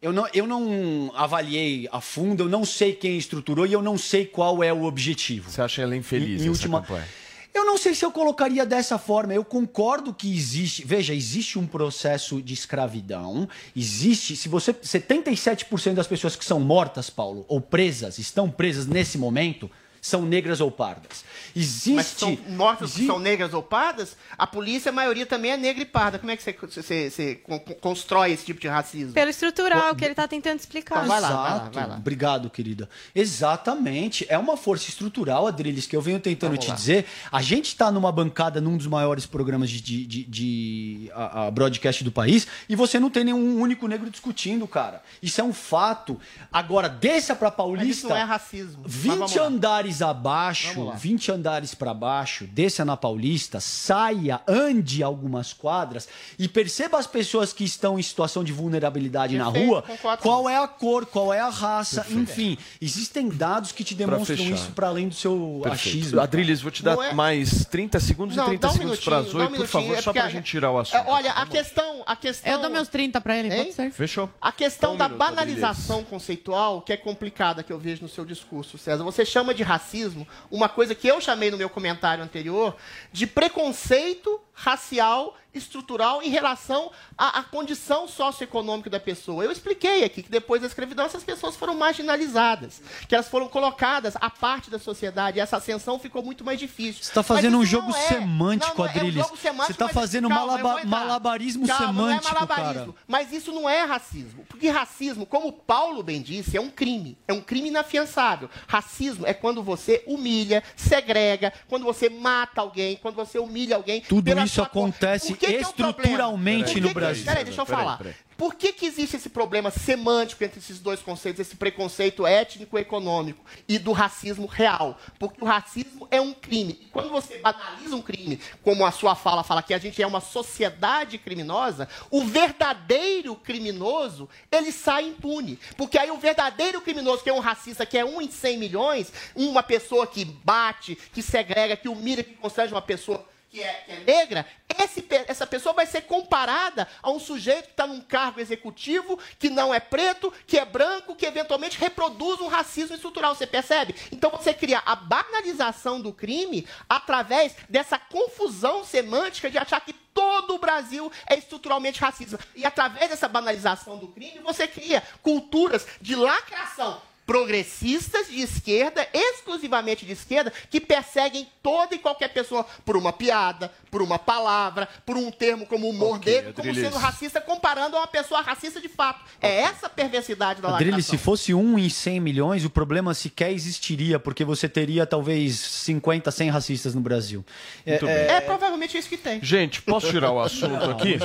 Eu não, eu não avaliei a fundo, eu não sei quem estruturou e eu não sei qual é o objetivo. Você acha ela infeliz, Em- em última- campanha? Eu não sei se eu colocaria dessa forma. Eu concordo que existe. Veja, existe um processo de escravidão. Existe. Se você. 77% das pessoas que são mortas, Paulo, ou presas, estão presas nesse momento, são negras ou pardas. Existe. Mas são mortas que são negras ou pardas, a polícia, a maioria também é negra e parda. Como é que você, você- você con- constrói esse tipo de racismo? Pelo estrutural, que ele tá tentando explicar. Então vai lá, vai lá, vai lá. Obrigado, querida. Exatamente. É uma força estrutural, Adriles, que eu venho tentando Vamos te lá. dizer. A gente está numa bancada num dos maiores programas de, de, de- de- a, a broadcast do país e você não tem nenhum único negro discutindo, cara. Isso é um fato. Agora, desça pra Mas Paulista. isso não é racismo. Mas 20 vamos lá. Andares abaixo, Vamos lá. 20 andares para baixo, desça na Paulista, saia, ande algumas quadras e perceba as pessoas que estão em situação de vulnerabilidade na rua, concordo. qual é a cor, qual é a raça, Perfeito. enfim, existem dados que te demonstram fechar. isso para além do seu Perfeito. achismo. Adriles, vou te dar é- mais 30 segundos Não, e 30 dá um segundos para Zoe, dá um por favor, só é porque pra a- gente tirar o assunto. É, Olha, a questão, a questão. Eu dou meus 30 pra ele, Hein? pode ser? Fechou. A questão Só um da minuto, banalização conceitual, que é complicada que eu vejo no seu discurso, César. Você chama de racismo uma coisa que eu chamei no meu comentário anterior de preconceito racial estrutural em relação à, à condição socioeconômica da pessoa. Eu expliquei aqui que depois da escravidão essas pessoas foram marginalizadas, que elas foram colocadas à parte da sociedade e essa ascensão ficou muito mais difícil. Você está fazendo um jogo não é- semântico, não, não, é um Adriles. jogo semântico, Você está fazendo calma, malaba- malabarismo Calma, semântico, não é malabarismo, cara. Mas isso não é racismo. Porque racismo, como Paulo bem disse, é um crime. É um crime inafiançável. Racismo é quando você humilha, segrega, quando você mata alguém, quando você humilha alguém. Tudo isso acontece Que é um estruturalmente que no que- Brasil. Peraí, deixa eu Peraí, falar. peraí. Por que, que existe esse problema semântico entre esses dois conceitos, esse preconceito étnico-econômico e do racismo real? Porque o racismo é um crime. E quando você banaliza um crime, como a sua fala fala que a gente é uma sociedade criminosa, o verdadeiro criminoso, ele sai impune. Porque aí o verdadeiro criminoso, que é um racista, que é um em 100 milhões, uma pessoa que bate, que segrega, que humilha, que constrange uma pessoa que é, que é negra, esse essa pessoa vai ser comparada a um sujeito que está num cargo executivo, que não é preto, que é branco, que eventualmente reproduz um racismo estrutural. Você percebe? Então você cria a banalização do crime através dessa confusão semântica de achar que todo o Brasil é estruturalmente racista. E através dessa banalização do crime, você cria culturas de lacração progressistas de esquerda, exclusivamente de esquerda, que perseguem toda e qualquer pessoa por uma piada, por uma palavra, por um termo como humor Ok, negro, como sendo racista, comparando a uma pessoa racista de fato. É essa a perversidade da lacração. se fosse um em 100 milhões, o problema sequer existiria, porque você teria talvez 50, 100 racistas no Brasil. Muito é, bem. É provavelmente isso que tem. Gente, posso tirar o assunto aqui?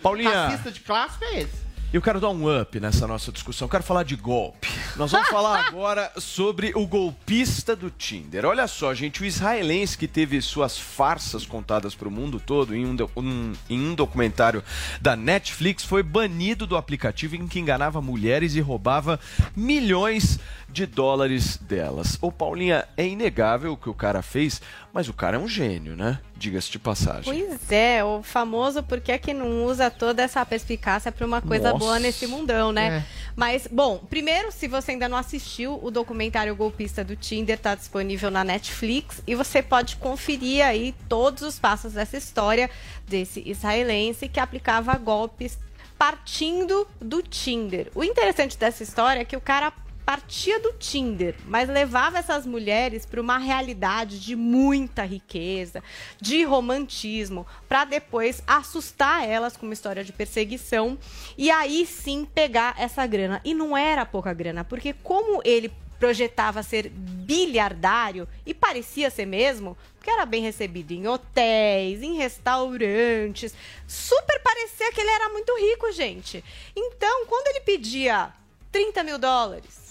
Paulinha, Racista de clássico é esse. Eu quero dar um up nessa nossa discussão. Eu quero falar de golpe. Nós vamos falar agora sobre o golpista do Tinder. Olha só, gente, o israelense que teve suas farsas contadas para o mundo todo em um, um- em um documentário da Netflix foi banido do aplicativo em que enganava mulheres e roubava milhões de dólares delas. Ô, Paulinha, é inegável o que o cara fez, mas o cara é um gênio, né? Diga-se de passagem. Pois é, o famoso por que que não usa toda essa perspicácia para uma coisa Nossa. boa nesse mundão, né? É. Mas, bom, primeiro, se você ainda não assistiu, o documentário Golpista do Tinder está disponível na Netflix e você pode conferir aí todos os passos dessa história desse israelense que aplicava golpes partindo do Tinder. O interessante dessa história é que o cara partia do Tinder, mas levava essas mulheres para uma realidade de muita riqueza, de romantismo, para depois assustar elas com uma história de perseguição e aí sim pegar essa grana. E não era pouca grana, porque como ele projetava ser bilhardário e parecia ser mesmo, porque era bem recebido em hotéis, em restaurantes, super parecia que ele era muito rico, gente. Então, quando ele pedia 30 mil dólares,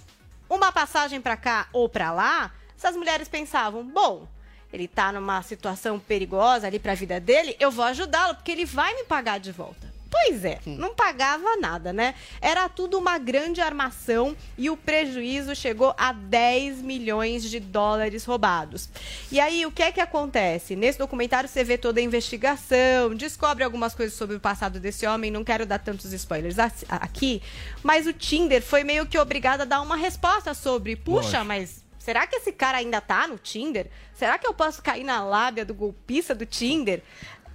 uma passagem para cá ou para lá, essas mulheres pensavam: bom, ele tá numa situação perigosa ali para a vida dele, eu vou ajudá-lo porque ele vai me pagar de volta. Pois é, não pagava nada, né? Era tudo uma grande armação e o prejuízo chegou a 10 milhões de dólares roubados. E aí, o que é que acontece? Nesse documentário você vê toda a investigação, descobre algumas coisas sobre o passado desse homem, não quero dar tantos spoilers aqui, mas o Tinder foi meio que obrigado a dar uma resposta sobre, puxa, mas será que esse cara ainda tá no Tinder? Será que eu posso cair na lábia do golpista do Tinder?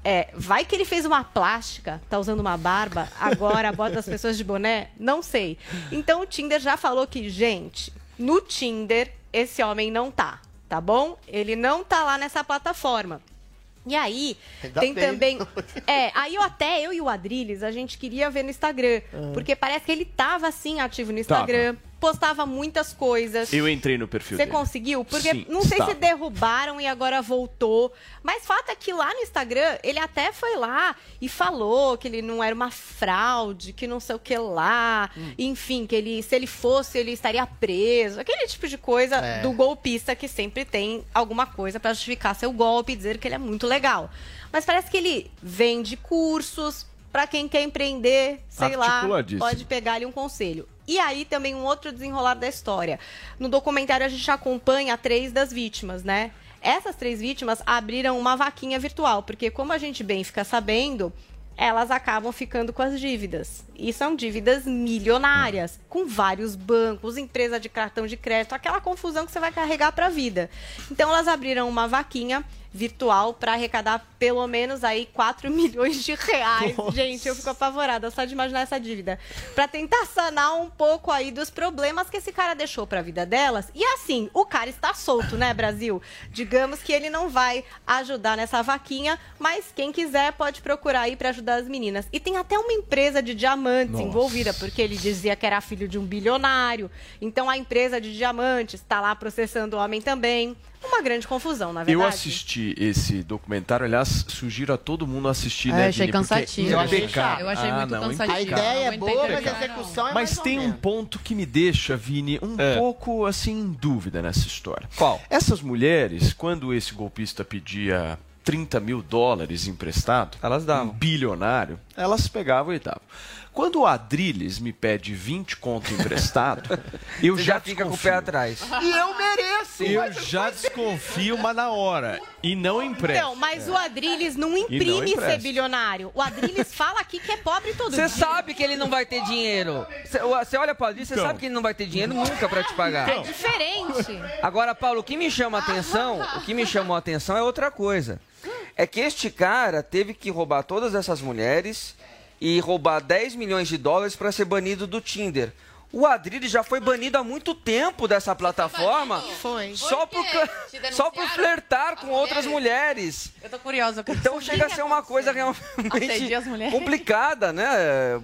É, vai que ele fez uma plástica, tá usando uma barba, agora bota as pessoas de boné? Não sei. Então o Tinder já falou que, gente, no Tinder esse homem não tá, tá bom? Ele não tá lá nessa plataforma. E aí, Ainda tem bem. também. É, aí eu até, eu e o Adriles, a gente queria ver no Instagram. Ah. Porque parece que ele tava assim ativo no Instagram, postava muitas coisas. Eu entrei no perfil Você dele. conseguiu? Porque Sim, não sei estava. se derrubaram e agora voltou. Mas fato é que lá no Instagram, ele até foi lá e falou que ele não era uma fraude, que não sei o que lá. Hum. Enfim, que ele, se ele fosse, ele estaria preso. Aquele tipo de coisa É. do golpista que sempre tem alguma coisa pra justificar seu golpe e dizer que ele é muito legal. Mas parece que ele vende cursos pra quem quer empreender, sei lá, pode pegar ali um conselho. E aí também um outro desenrolar da história. No documentário a gente acompanha três das vítimas, né? Essas três vítimas abriram uma vaquinha virtual, porque como a gente bem fica sabendo, elas acabam ficando com as dívidas. E são dívidas milionárias, com vários bancos, empresa de cartão de crédito, aquela confusão que você vai carregar para a vida. Então elas abriram uma vaquinha virtual para arrecadar pelo menos aí 4 milhões de reais. Gente, eu fico apavorada só de imaginar essa dívida. Para tentar sanar um pouco aí dos problemas que esse cara deixou para a vida delas. E assim, o cara está solto, né, Brasil? Digamos que ele não vai ajudar nessa vaquinha, mas quem quiser pode procurar aí para ajudar as meninas. E tem até uma empresa de diamantes Nossa. envolvida, porque ele dizia que era filho de um bilionário. Então a empresa de diamantes está lá processando o homem também. Uma grande confusão, na verdade. Eu assisti esse documentário, aliás, sugiro a todo mundo assistir, Ah, né, eu achei? Porque cansativo. Eu achei. Eu achei Ah, muito não, cansativo. A ideia é boa, mas a execução é Mas mais ou tem um ponto que me deixa, Vini, um É. pouco assim em dúvida nessa história. Qual? Essas mulheres, quando esse golpista pedia 30 mil dólares emprestado, elas davam. Um bilionário, elas pegavam e davam. Quando o Adriles me pede 20 conto emprestado, eu Você já já fica com o pé atrás. E eu mereço! Eu mas já desconfio, mas na hora. E não empresto. Então, mas o Adriles não não imprime ser empresta. bilionário. O Adriles fala aqui que é pobre todo Você dia. sabe que ele não vai ter dinheiro. Você olha para ali, você Então. sabe que ele não vai ter dinheiro nunca para te pagar. É diferente. Agora, Paulo, o que me chama a atenção, o que me chamou a atenção é outra coisa. É que este cara teve que roubar todas essas mulheres e roubar 10 milhões de dólares para ser banido do Tinder. O Adriles já foi banido há muito tempo dessa plataforma. Foi. Só por, só por flertar com outras mulheres. Eu tô curiosa. eu quero Então chega a ser uma coisa realmente complicada, né?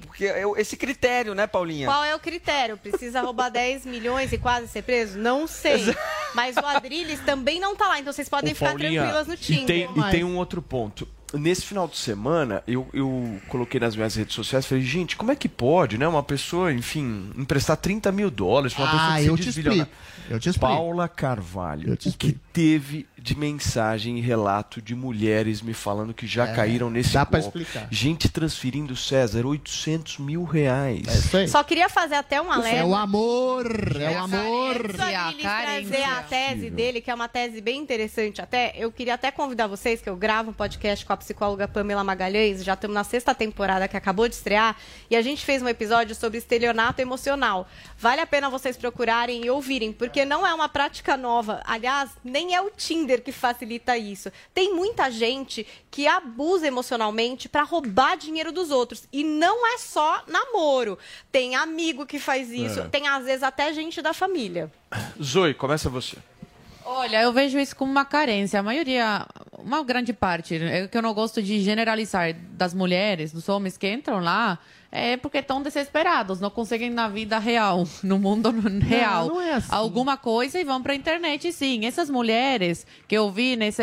Porque é esse critério, né, Paulinha? Qual é o critério? Precisa roubar 10 milhões e quase ser preso? Não sei. Mas o Adriles também não tá lá, então vocês podem Ô, ficar Paulinha, tranquilas no Tinder. E tem, e tem um outro ponto. Nesse final de semana, eu, eu coloquei nas minhas redes sociais, falei, gente, como é que pode, né? Uma pessoa, enfim, emprestar 30 mil dólares pra uma Ah, pessoa que eu se te explico. Eu te explico. Paula Carvalho, Eu te o que teve de mensagem e relato de mulheres me falando que já É, caíram nesse dá golpe. explicar. Gente transferindo, César, 800 mil reais. É isso aí. Só queria fazer até um alerta. É o amor, é o amor. Trazer a tese dele, que é uma tese bem interessante até, eu queria até convidar vocês, que eu gravo um podcast com a psicóloga Pamela Magalhães, já estamos na sexta temporada que acabou de estrear, e a gente fez um episódio sobre estelionato emocional. Vale a pena vocês procurarem e ouvirem, porque não é uma prática nova. Aliás, nem é o Tinder que facilita isso. Tem muita gente que abusa emocionalmente para roubar dinheiro dos outros. E não é só namoro. Tem amigo que faz isso, É. tem às vezes até gente da família. Zoe, começa você. Olha, eu vejo isso como uma carência. A maioria, uma grande parte, é que eu não gosto de generalizar das mulheres, dos homens que entram lá, é porque estão desesperados, não conseguem na vida real, no mundo real, não é assim. alguma coisa e vão para a internet, sim. Essas mulheres que eu vi nesse,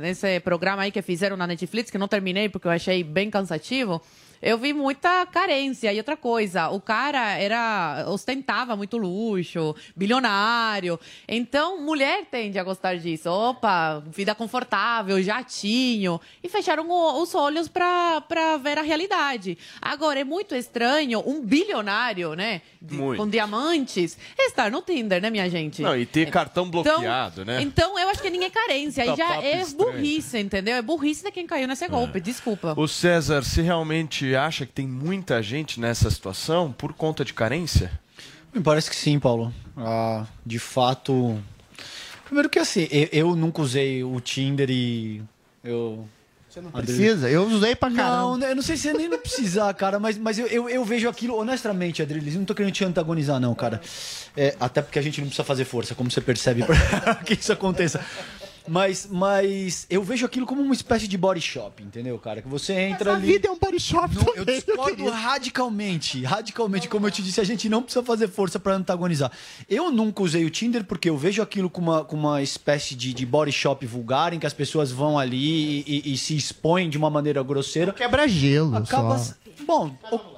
nesse programa aí que fizeram na Netflix, que não terminei porque eu achei bem cansativo, eu vi muita carência. E outra coisa, o cara era ostentava muito luxo, bilionário. Então, mulher tende a gostar disso. Opa, vida confortável, jatinho. E fecharam o- os olhos pra, pra ver a realidade. Agora, é muito estranho um bilionário, né? de- Muito. com diamantes, estar no Tinder, né, minha gente? Não, e ter cartão Então- bloqueado, né? Então, eu acho que nem é carência. Aí Tá já é estranho. burrice, entendeu? É burrice de quem caiu nesse golpe. Desculpa. O César, você realmente acha que tem muita gente nessa situação por conta de carência? Me parece que sim, Paulo. Ah, de fato. Primeiro que assim, eu, eu nunca usei o Tinder e. Eu. Você não precisa? Eu usei pra caramba. Não, eu não sei se você nem não precisar, cara, mas, mas eu, eu, eu vejo aquilo, honestamente, Adriles, não tô querendo te antagonizar, não, cara. É, até porque a gente não precisa fazer força, como você percebe, pra que isso aconteça. Mas, mas eu vejo aquilo como uma espécie de body shop, entendeu, cara? Que você entra a ali. vida é um body shop Não, eu discordo radicalmente. Radicalmente, como eu te disse, a gente não precisa fazer força pra antagonizar. Eu nunca usei o Tinder porque eu vejo aquilo como uma, como uma espécie de, de body shop vulgar em que as pessoas vão ali e, e- e se expõem de uma maneira grosseira. Quebra-gelo. Acaba. só. Bom,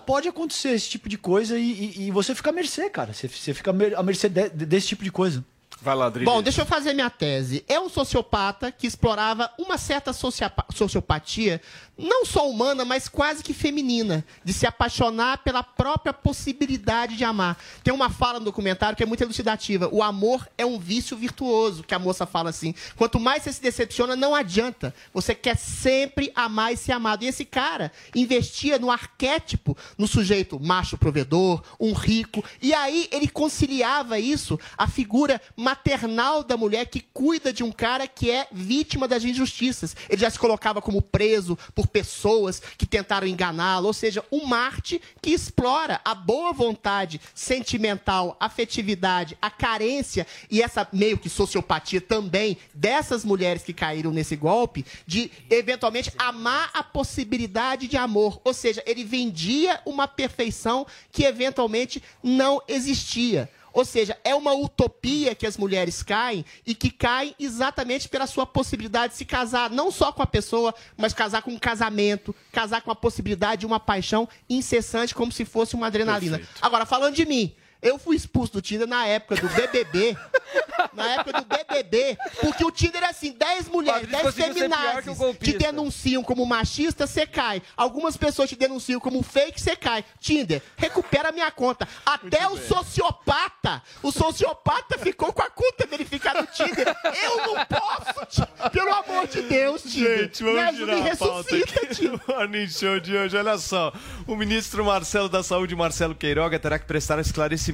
pode acontecer esse tipo de coisa e, e- e você fica à mercê, cara. Você, você fica à mer- à mercê de- de- desse tipo de coisa. Vai lá, Bom, deixa eu fazer minha tese. É um sociopata que explorava uma certa sociopatia, não só humana, mas quase que feminina, de se apaixonar pela própria possibilidade de amar. Tem uma fala no documentário que é muito elucidativa. O amor é um vício virtuoso, que a moça fala assim. Quanto mais você se decepciona, não adianta. Você quer sempre amar e ser amado. E esse cara investia no arquétipo, no sujeito macho provedor, um rico. E aí ele conciliava isso, a figura maternal da mulher que cuida de um cara que é vítima das injustiças. Ele já se colocava como preso por pessoas que tentaram enganá-lo. Ou seja, um Marte que explora a boa vontade sentimental, afetividade, a carência e essa meio que sociopatia também dessas mulheres que caíram nesse golpe de eventualmente amar a possibilidade de amor. Ou seja, ele vendia uma perfeição que eventualmente não existia. Ou seja, é uma utopia que as mulheres caem e que caem exatamente pela sua possibilidade de se casar, não só com a pessoa, mas casar com um casamento, casar com a possibilidade de uma paixão incessante, como se fosse uma adrenalina. Agora, falando de mim, eu fui expulso do Tinder na época do BBB. na época do BBB, porque o Tinder é assim, 10 mulheres, Patrícia 10 conseguiu ser pior que o feminazes te denunciam como machista, você cai. Algumas pessoas te denunciam como fake, você cai. Tinder, recupera minha conta. Até o sociopata, o sociopata ficou com a conta verificada no Tinder. Eu não posso, Ti- pelo amor de Deus, Tinder. Gente, Me vamos ajuda e girar a pauta aqui no Morning Show de hoje. Olha só, o ministro Marcelo da Saúde, Marcelo Queiroga, terá que prestar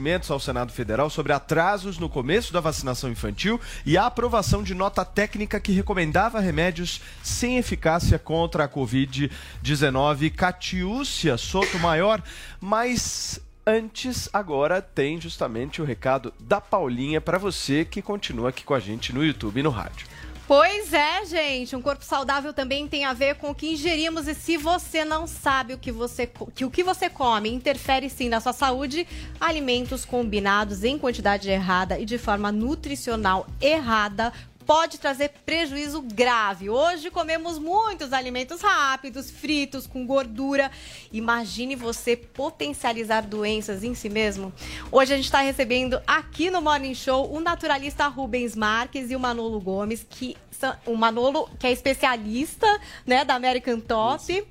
esclarecimentos ao Senado Federal sobre atrasos no começo da vacinação infantil e a aprovação de nota técnica que recomendava remédios sem eficácia contra a Covid-19. Catiúcia Sotomayor, mas... Antes, agora tem justamente o recado da Paulinha para você que continua aqui com a gente no YouTube e no rádio. Pois é, gente. Um corpo saudável também tem a ver com o que ingerimos e se você não sabe o que você que o que você come interfere sim na sua saúde, alimentos combinados em quantidade errada e de forma nutricional errada pode trazer prejuízo grave. Hoje comemos muitos alimentos rápidos, fritos, com gordura. Imagine você potencializar doenças em si mesmo. Hoje a gente está recebendo aqui no Morning Show o naturalista Rubens Marques e o Manolo Gomes, que são, o Manolo que é especialista né, da American Top.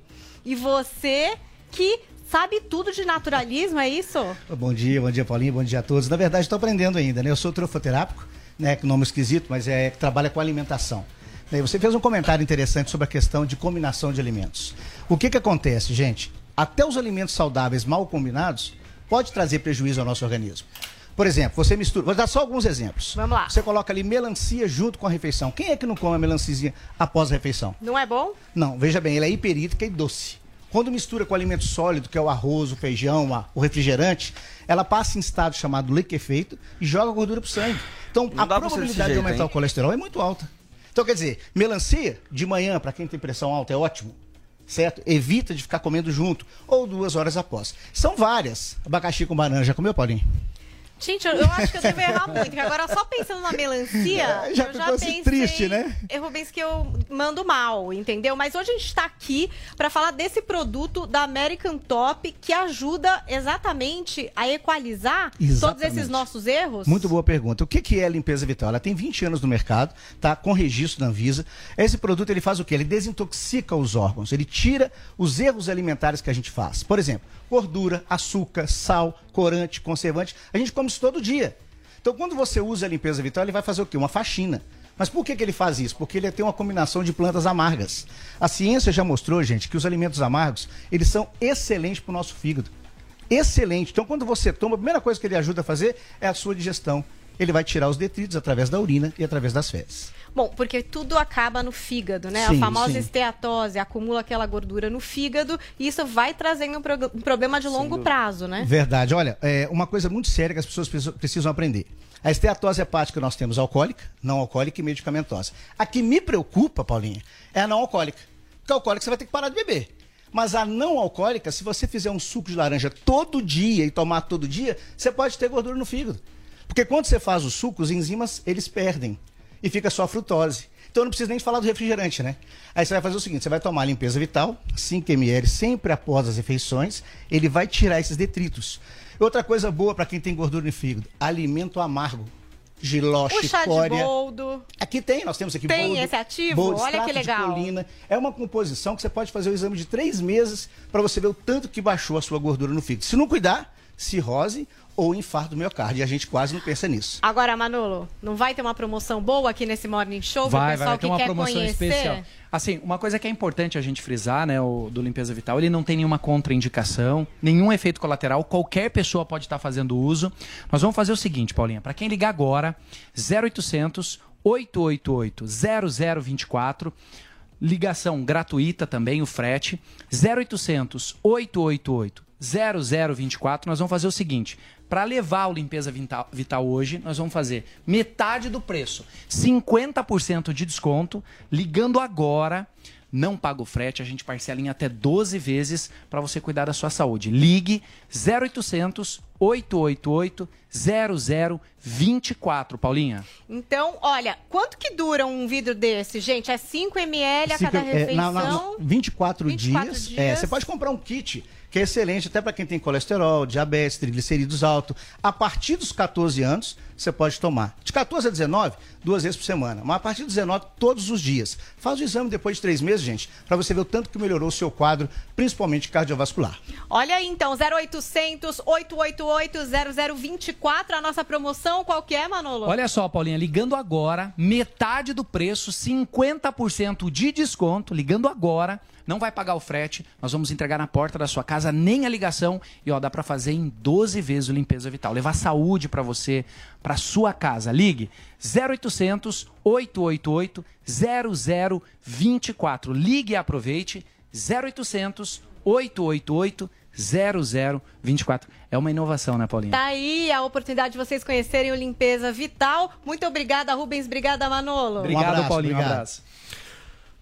E você que sabe tudo de naturalismo, é isso? Bom dia, bom dia, Paulinho, bom dia a todos. Na verdade, estou aprendendo ainda, né? Eu sou trofoterápico, né? Nome esquisito, mas é que trabalha com alimentação. Você fez um comentário interessante sobre a questão de combinação de alimentos. O que que acontece, gente? Até os alimentos saudáveis mal combinados pode trazer prejuízo ao nosso organismo. Por exemplo, você mistura. Vou dar só alguns exemplos. Vamos lá. Você coloca ali melancia junto com a refeição. Quem é que não come a melanciazinha após a refeição? Não é bom? Não, veja bem, ele é hiperítica e doce. Quando mistura com alimento sólido, que é o arroz, o feijão, a- o refrigerante, ela passa em estado chamado liquefeito e joga gordura pro sangue. Então, Não a probabilidade desse de jeito, aumentar hein? o colesterol é muito alta. Então, quer dizer, melancia de manhã, para quem tem pressão alta, é ótimo. Certo? Evita de ficar comendo junto. Ou duas horas após. São várias. Abacaxi com banana. Já comeu, Paulinho? Gente, eu, eu acho que eu devo errar muito, porque agora só pensando na melancia, É, já eu já pensei... triste, né? Eu Rubens que eu mando mal, entendeu? Mas hoje a gente tá aqui para falar desse produto da American Top que ajuda exatamente a equalizar todos Exatamente. esses nossos erros. Muito boa pergunta. O que que é a limpeza vital? Ela tem 20 anos no mercado, tá com registro da Anvisa. Esse produto ele faz o quê? Ele desintoxica os órgãos, ele tira os erros alimentares que a gente faz. Por exemplo, gordura, açúcar, sal, corante, conservante. A gente come isso todo dia. Então, quando você usa a limpeza vital, ele vai fazer o quê? Uma faxina. Mas por que, que ele faz isso? Porque ele tem uma combinação de plantas amargas. A ciência já mostrou, gente, que os alimentos amargos, eles são excelentes para o nosso fígado. Excelente. Então, quando você toma, a primeira coisa que ele ajuda a fazer é a sua digestão. Ele vai tirar os detritos através da urina e através das fezes. Bom, porque tudo acaba no fígado, né? Sim, a famosa sim. esteatose acumula aquela gordura no fígado e isso vai trazendo um, prog- um problema de longo prazo, né? Verdade. Olha, é uma coisa muito séria que as pessoas precisam- aprender. A esteatose hepática nós temos alcoólica, não alcoólica e medicamentosa. A que me preocupa, Paulinha, é a não alcoólica. Porque a alcoólica você vai ter que parar de beber. Mas a não alcoólica, se você fizer um suco de laranja todo dia e tomar todo dia, você pode ter gordura no fígado. Porque quando você faz o suco, os enzimas, eles perdem. E fica só a frutose. Então não precisa nem falar do refrigerante, né? Aí você vai fazer o seguinte, você vai tomar a limpeza vital, 5 ml sempre após as refeições, ele vai tirar esses detritos. Outra coisa boa para quem tem gordura no fígado, alimento amargo. Giló, O chá de chicória. boldo. Aqui tem, nós temos aqui Tem boldo, esse ativo? boldo, Olha que legal. colina. É uma composição que você pode fazer o exame de três meses para você ver o tanto que baixou a sua gordura no fígado. Se não cuidar, cirrose ou infarto do miocárdio. E a gente quase não pensa nisso. Agora, Manolo, não vai ter uma promoção boa aqui nesse Morning Show Vai, pro vai, pessoal vai ter que uma quer promoção conhecer? especial. Assim, uma coisa que é importante a gente frisar, né, o do Limpeza Vital, ele não tem nenhuma contraindicação, nenhum efeito colateral, qualquer pessoa pode estar fazendo uso. Nós vamos fazer o seguinte, Paulinha, para quem ligar agora, 0800 888 0024, ligação gratuita também, o frete, 0800 888 0024, nós vamos fazer o seguinte, para levar o Limpeza Vital, Vital hoje, nós vamos fazer metade do preço, 50% de desconto, ligando agora, não paga o frete, a gente parcela em até 12 vezes para você cuidar da sua saúde. Ligue 0800 888 0024, Paulinha. Então, olha, quanto que dura um vidro desse, gente? É 5 ml a cada é, refeição? na- na- 24, 24 dias. dias. É, você pode comprar um kit que é excelente até para quem tem colesterol, diabetes, triglicerídeos altos. A partir dos 14 anos, você pode tomar. De 14 a 19, duas vezes por semana. Mas a partir dos 19, todos os dias. Faz o exame depois de três meses, gente, para você ver o tanto que melhorou o seu quadro, principalmente cardiovascular. Olha aí, então, 0800 888 0024, a nossa promoção, qual que é, Manolo? Olha só, Paulinha, ligando agora, metade do preço, 50% de desconto, ligando agora, não vai pagar o frete, nós vamos entregar na porta da sua casa, nem a ligação, e ó, dá pra fazer em 12 vezes o limpeza vital, levar saúde pra você, pra sua casa. Ligue 0800 888 0024. Ligue e aproveite 0800 888 0024. É uma inovação, né, Paulinha? Tá aí a oportunidade de vocês conhecerem o Limpeza Vital. Muito obrigada, Rubens. Obrigada, Manolo. Obrigado, Paulinho. Um abraço.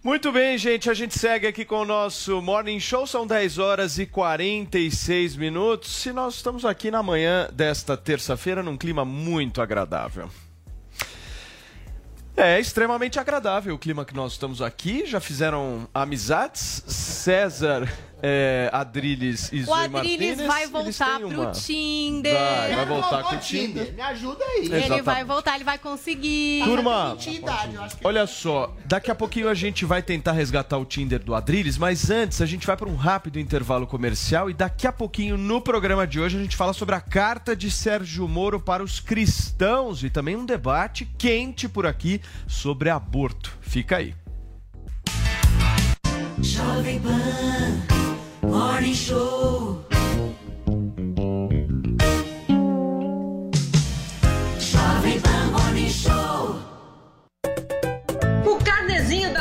Muito bem, gente. A gente segue aqui com o nosso Morning Show. São 10 horas e 46 minutos. E nós estamos aqui na manhã desta terça-feira num clima muito agradável. É extremamente agradável o clima que nós estamos aqui. Já fizeram amizades. César, é, Adriles e O Zoe Adriles Martinez, vai voltar pro uma- Tinder. Vai, vai voltar Colocou com o Tinder. Me ajuda aí. Ele vai Exatamente. voltar, ele vai conseguir. Turma, que olha só, daqui a pouquinho a gente vai tentar resgatar o Tinder do Adriles, mas antes a gente vai para um rápido intervalo comercial e daqui a pouquinho no programa de hoje a gente fala sobre a carta de Sérgio Moro para os cristãos e também um debate quente por aqui sobre aborto. Fica aí. Jovem Pan Morning Show.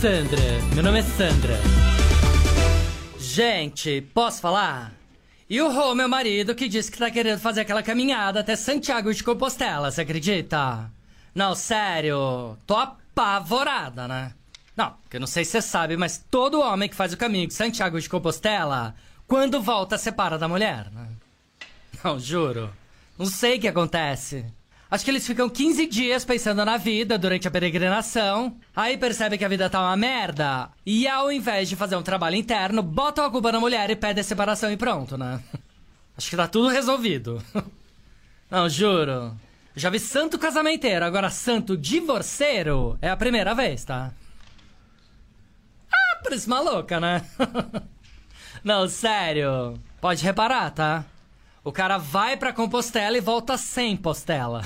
Sandra, meu nome é Sandra. Gente, posso falar? E o Rô, meu marido, que disse que tá querendo fazer aquela caminhada até Santiago de Compostela, você acredita? Não, sério, tô apavorada, né? Não, porque eu não sei se você sabe, mas todo homem que faz o caminho de Santiago de Compostela, quando volta, separa da mulher, né? Não, juro. Não sei o que acontece. Acho que eles ficam 15 dias pensando na vida durante a peregrinação. Aí percebem que a vida tá uma merda. E ao invés de fazer um trabalho interno, botam a culpa na mulher e pedem a separação e pronto, né? Acho que tá tudo resolvido. Não, juro. Já vi santo casamenteiro, agora santo divorceiro é a primeira vez, tá? Ah, parece maluca, né? Não, sério. Pode reparar, tá? O cara vai pra Compostela e volta sem postela.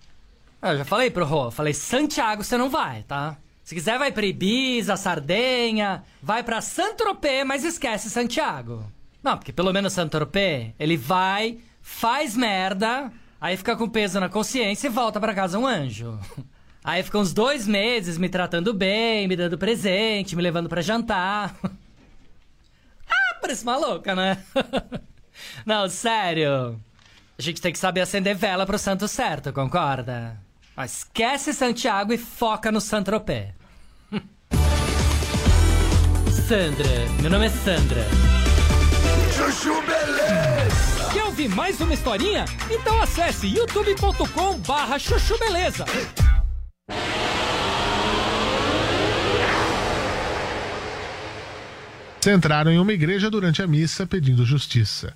Eu já falei pro Rô, falei, Santiago você não vai, tá? Se quiser vai pra Ibiza, Sardenha, vai pra Saint-Tropez, mas esquece Santiago. Não, porque pelo menos Saint-Tropez, ele vai, faz merda, aí fica com peso na consciência e volta pra casa um anjo. Aí fica uns dois meses me tratando bem, me dando presente, me levando pra jantar. Ah, parece maluca, né? Não, sério. A gente tem que saber acender vela pro santo certo, concorda? Mas esquece Santiago e foca no Saint-Tropez. Sandra, meu nome é Sandra. Chuchu Beleza. Quer ouvir mais uma historinha? Então acesse youtube.com barra chuchu beleza. Entraram em uma igreja durante a missa pedindo justiça.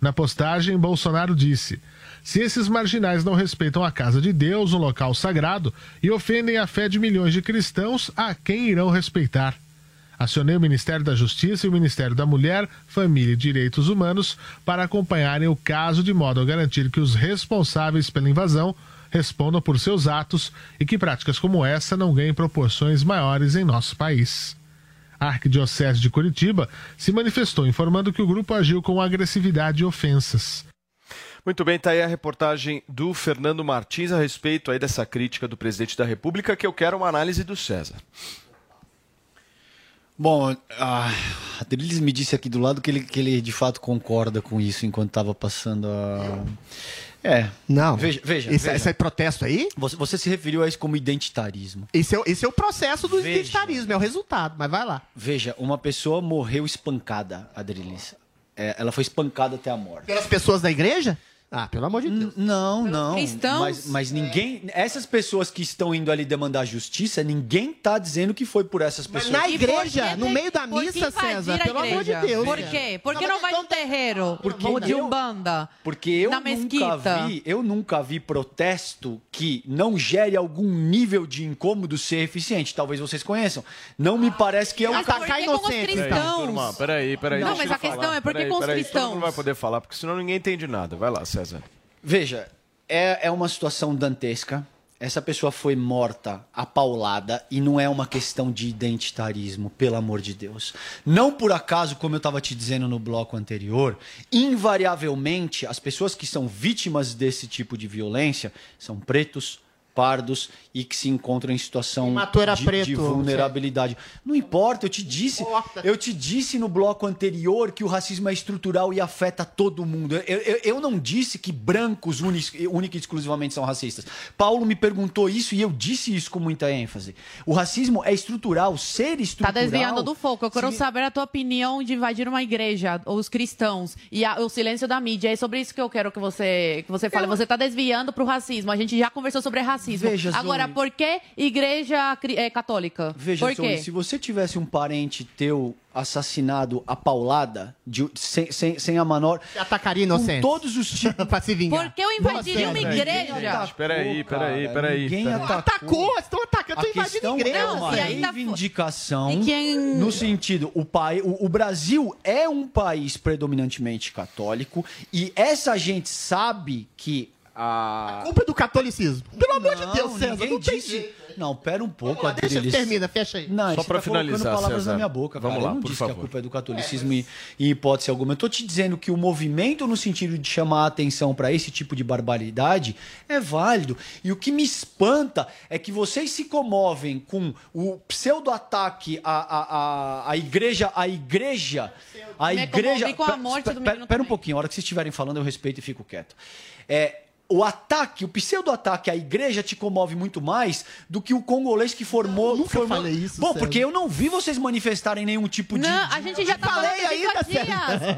Na postagem, Bolsonaro disse: Se esses marginais não respeitam a casa de Deus, um local sagrado, e ofendem a fé de milhões de cristãos, a quem irão respeitar? Acionei o Ministério da Justiça e o Ministério da Mulher, Família e Direitos Humanos para acompanharem o caso de modo a garantir que os responsáveis pela invasão respondam por seus atos e que práticas como essa não ganhem proporções maiores em nosso país. A Arquidiocese de Curitiba se manifestou informando que o grupo agiu com agressividade e ofensas. Muito bem, tá aí a reportagem do Fernando Martins a respeito aí dessa crítica do presidente da República, que eu quero uma análise do César. Bom, a Adriles me disse aqui do lado que ele, que ele de fato concorda com isso enquanto estava passando a. É. Não. Veja, veja. Esse, veja. esse é protesto aí? Você, você se referiu a isso como identitarismo. Esse é, o- esse é o processo do Veja. identitarismo, é o resultado, mas vai lá. Veja, uma pessoa morreu espancada, Adriles. É, ela foi espancada até a morte. Pelas pessoas da igreja? Ah, pelo amor de Deus. Não, não. cristãos? Mas, mas ninguém. Essas pessoas que estão indo ali demandar justiça, ninguém tá dizendo que foi por essas pessoas. na E igreja, que no meio da missa, César, pelo amor de? Deus. Por quê? Por que não vai num terreiro Porque ou de eu- umbanda? Porque eu Na nunca mesquita. vi, eu nunca vi protesto que não gere algum nível de incômodo ser eficiente. Talvez vocês conheçam. Não me parece que é um Mas os cristãos? Peraí, turma, peraí, peraí. Não, mas a questão falar. é por que com os cristãos? Todo mundo vai poder falar, porque senão ninguém entende nada. Vai lá, César. Veja, é, é uma situação dantesca. essa pessoa foi morta a paulada e não é uma questão de identitarismo, pelo amor de Deus. Não por acaso, como eu estava te dizendo no bloco anterior, invariavelmente as pessoas que são vítimas desse tipo de violência são pretos, pardos e que se encontram em situação de, preto, de vulnerabilidade. Não importa, eu te disse, eu te disse no bloco anterior que o racismo é estrutural e afeta todo mundo. Eu, eu, eu não disse que brancos única e exclusivamente são racistas. Paulo me perguntou isso e eu disse isso com muita ênfase. O racismo é estrutural, ser Tá estrutural. desviando do foco. Eu quero se- saber a tua opinião de invadir uma igreja, ou os cristãos, e a- o silêncio da mídia. É sobre isso que eu quero que você, que você fale. Você tá desviando pro racismo. A gente já conversou sobre racismo. Veja, Zoe. Agora, por que igreja é, católica? Veja, por quê? Zoe, se você tivesse um parente teu assassinado a paulada, de- sem, sem, sem a menor. Atacaria Com inocentes. todos os tipos. pra se vingar. Por que eu invadiria uma igreja? Peraí, peraí, peraí. Ninguém peraí. atacou. Atacou, estão atacando, A estão invadindo questão igreja. é uma e reivindicação E quem- no sentido, o, pai, o, o Brasil é um país predominantemente católico e essa gente sabe que a... Culpa é do catolicismo. Pelo amor de Deus, César, não tem disse... jeito. Não, pera um pouco, lá, deixa, Adriles. termina, fecha aí. Não, Só pra tá colocando finalizar, palavras César. na minha boca, Vamos cara. lá, eu não por disse que a favor. culpa é do catolicismo em, em hipótese alguma. Eu tô te dizendo que o movimento no sentido de chamar a atenção para esse tipo de barbaridade é válido. E o que me espanta é que vocês se comovem com o pseudo-ataque à, à, à, à igreja, à igreja, à Me igreja... comovi com a morte do pera- menino Pera um pouquinho, a hora que vocês estiverem falando eu respeito e fico quieto. É... O ataque, o pseudo-ataque à igreja te comove muito mais do que o congolês que formou. nunca formou... falei isso, Bom, porque eu não vi vocês manifestarem nenhum tipo de. Não, a gente já tá falei ainda, há dias.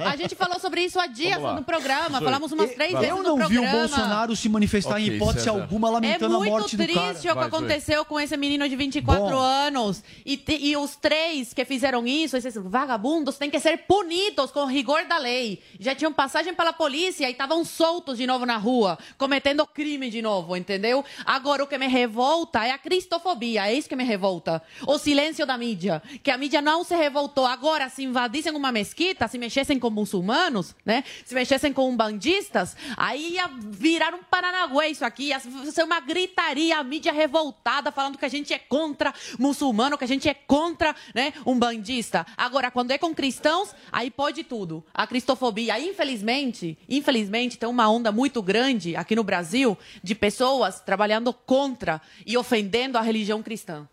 A gente falou sobre isso há dias no programa. Falamos umas três Eu vezes não no vi o. Bolsonaro se manifestar em Ok, hipótese César. alguma É lamentando a muito morte do cara. triste o que aconteceu com esse menino de 24 Bom. anos. E, e os três que fizeram isso, esses vagabundos, têm que ser punidos com rigor da lei. Já tinham passagem pela polícia e estavam soltos de novo na rua, cometendo crime de novo, entendeu? Agora, o que me revolta é a cristofobia, é isso que me revolta. O silêncio da mídia. Que a mídia não se revoltou. Agora, se invadissem uma mesquita, se mexessem com muçulmanos, né? Se mexessem com umbandistas, aí ia virar um Paranaguê isso aqui. Ia ser uma gritaria, a mídia revoltada, falando que a gente é contra muçulmano, que a gente é contra, né, umbandista. Agora, quando é com cristãos, aí pode tudo. A cristofobia, infelizmente, infelizmente, tem uma onda muito grande aqui no Brasil de pessoas trabalhando contra e ofendendo a religião cristã.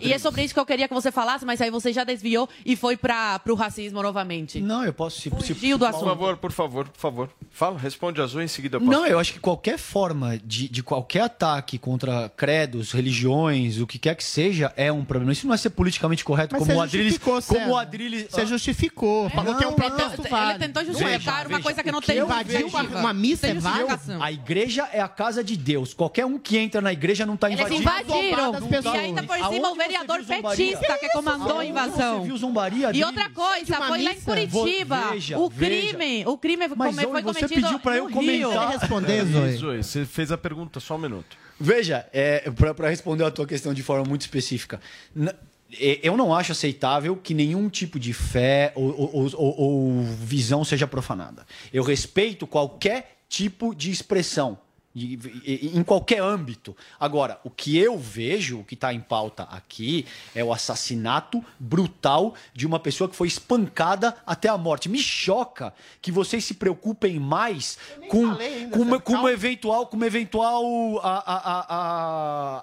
E é sobre isso que eu queria que você falasse, mas aí você já desviou e foi para o racismo novamente. Não, eu posso. Se, se, do Por assunto. favor, por favor, por favor. Fala, responde azul em seguida eu posso. Não, eu acho que qualquer forma de, de qualquer ataque contra credos, religiões, o que quer que seja, é um problema. Isso não é ser politicamente correto, Mas como você o Adriles. justificou, Como o. Adriles. Você justificou. Falou que é um protesto Ele válido. tentou Veja, justificar uma veja, coisa que não que tem eu Invadir uma, uma missa é justificação. A igreja é a casa de Deus. Qualquer um que entra na igreja não está Eles invadindo. invadiram. das E ainda por cima vereador petista que comandou a invasão. Você viu zombaria? E outra coisa, foi lá em? Curitiba. Veja, o veja. crime, o crime Mas, Zoe, foi você cometido pediu pra eu comentar. Responder, É, Zoe? Zoe, você fez a pergunta, só um minuto. Veja, é, para responder a tua questão de forma muito específica, é, eu não acho aceitável que nenhum tipo de fé ou, ou- ou- ou visão seja profanada. Eu respeito qualquer tipo de expressão. E- em qualquer âmbito. Agora, o que eu vejo, o que está em pauta aqui, é o assassinato brutal de uma pessoa que foi espancada até a morte. Me choca que vocês se preocupem mais com, ainda, com, Sérgio. com uma eventual, com uma eventual a- a-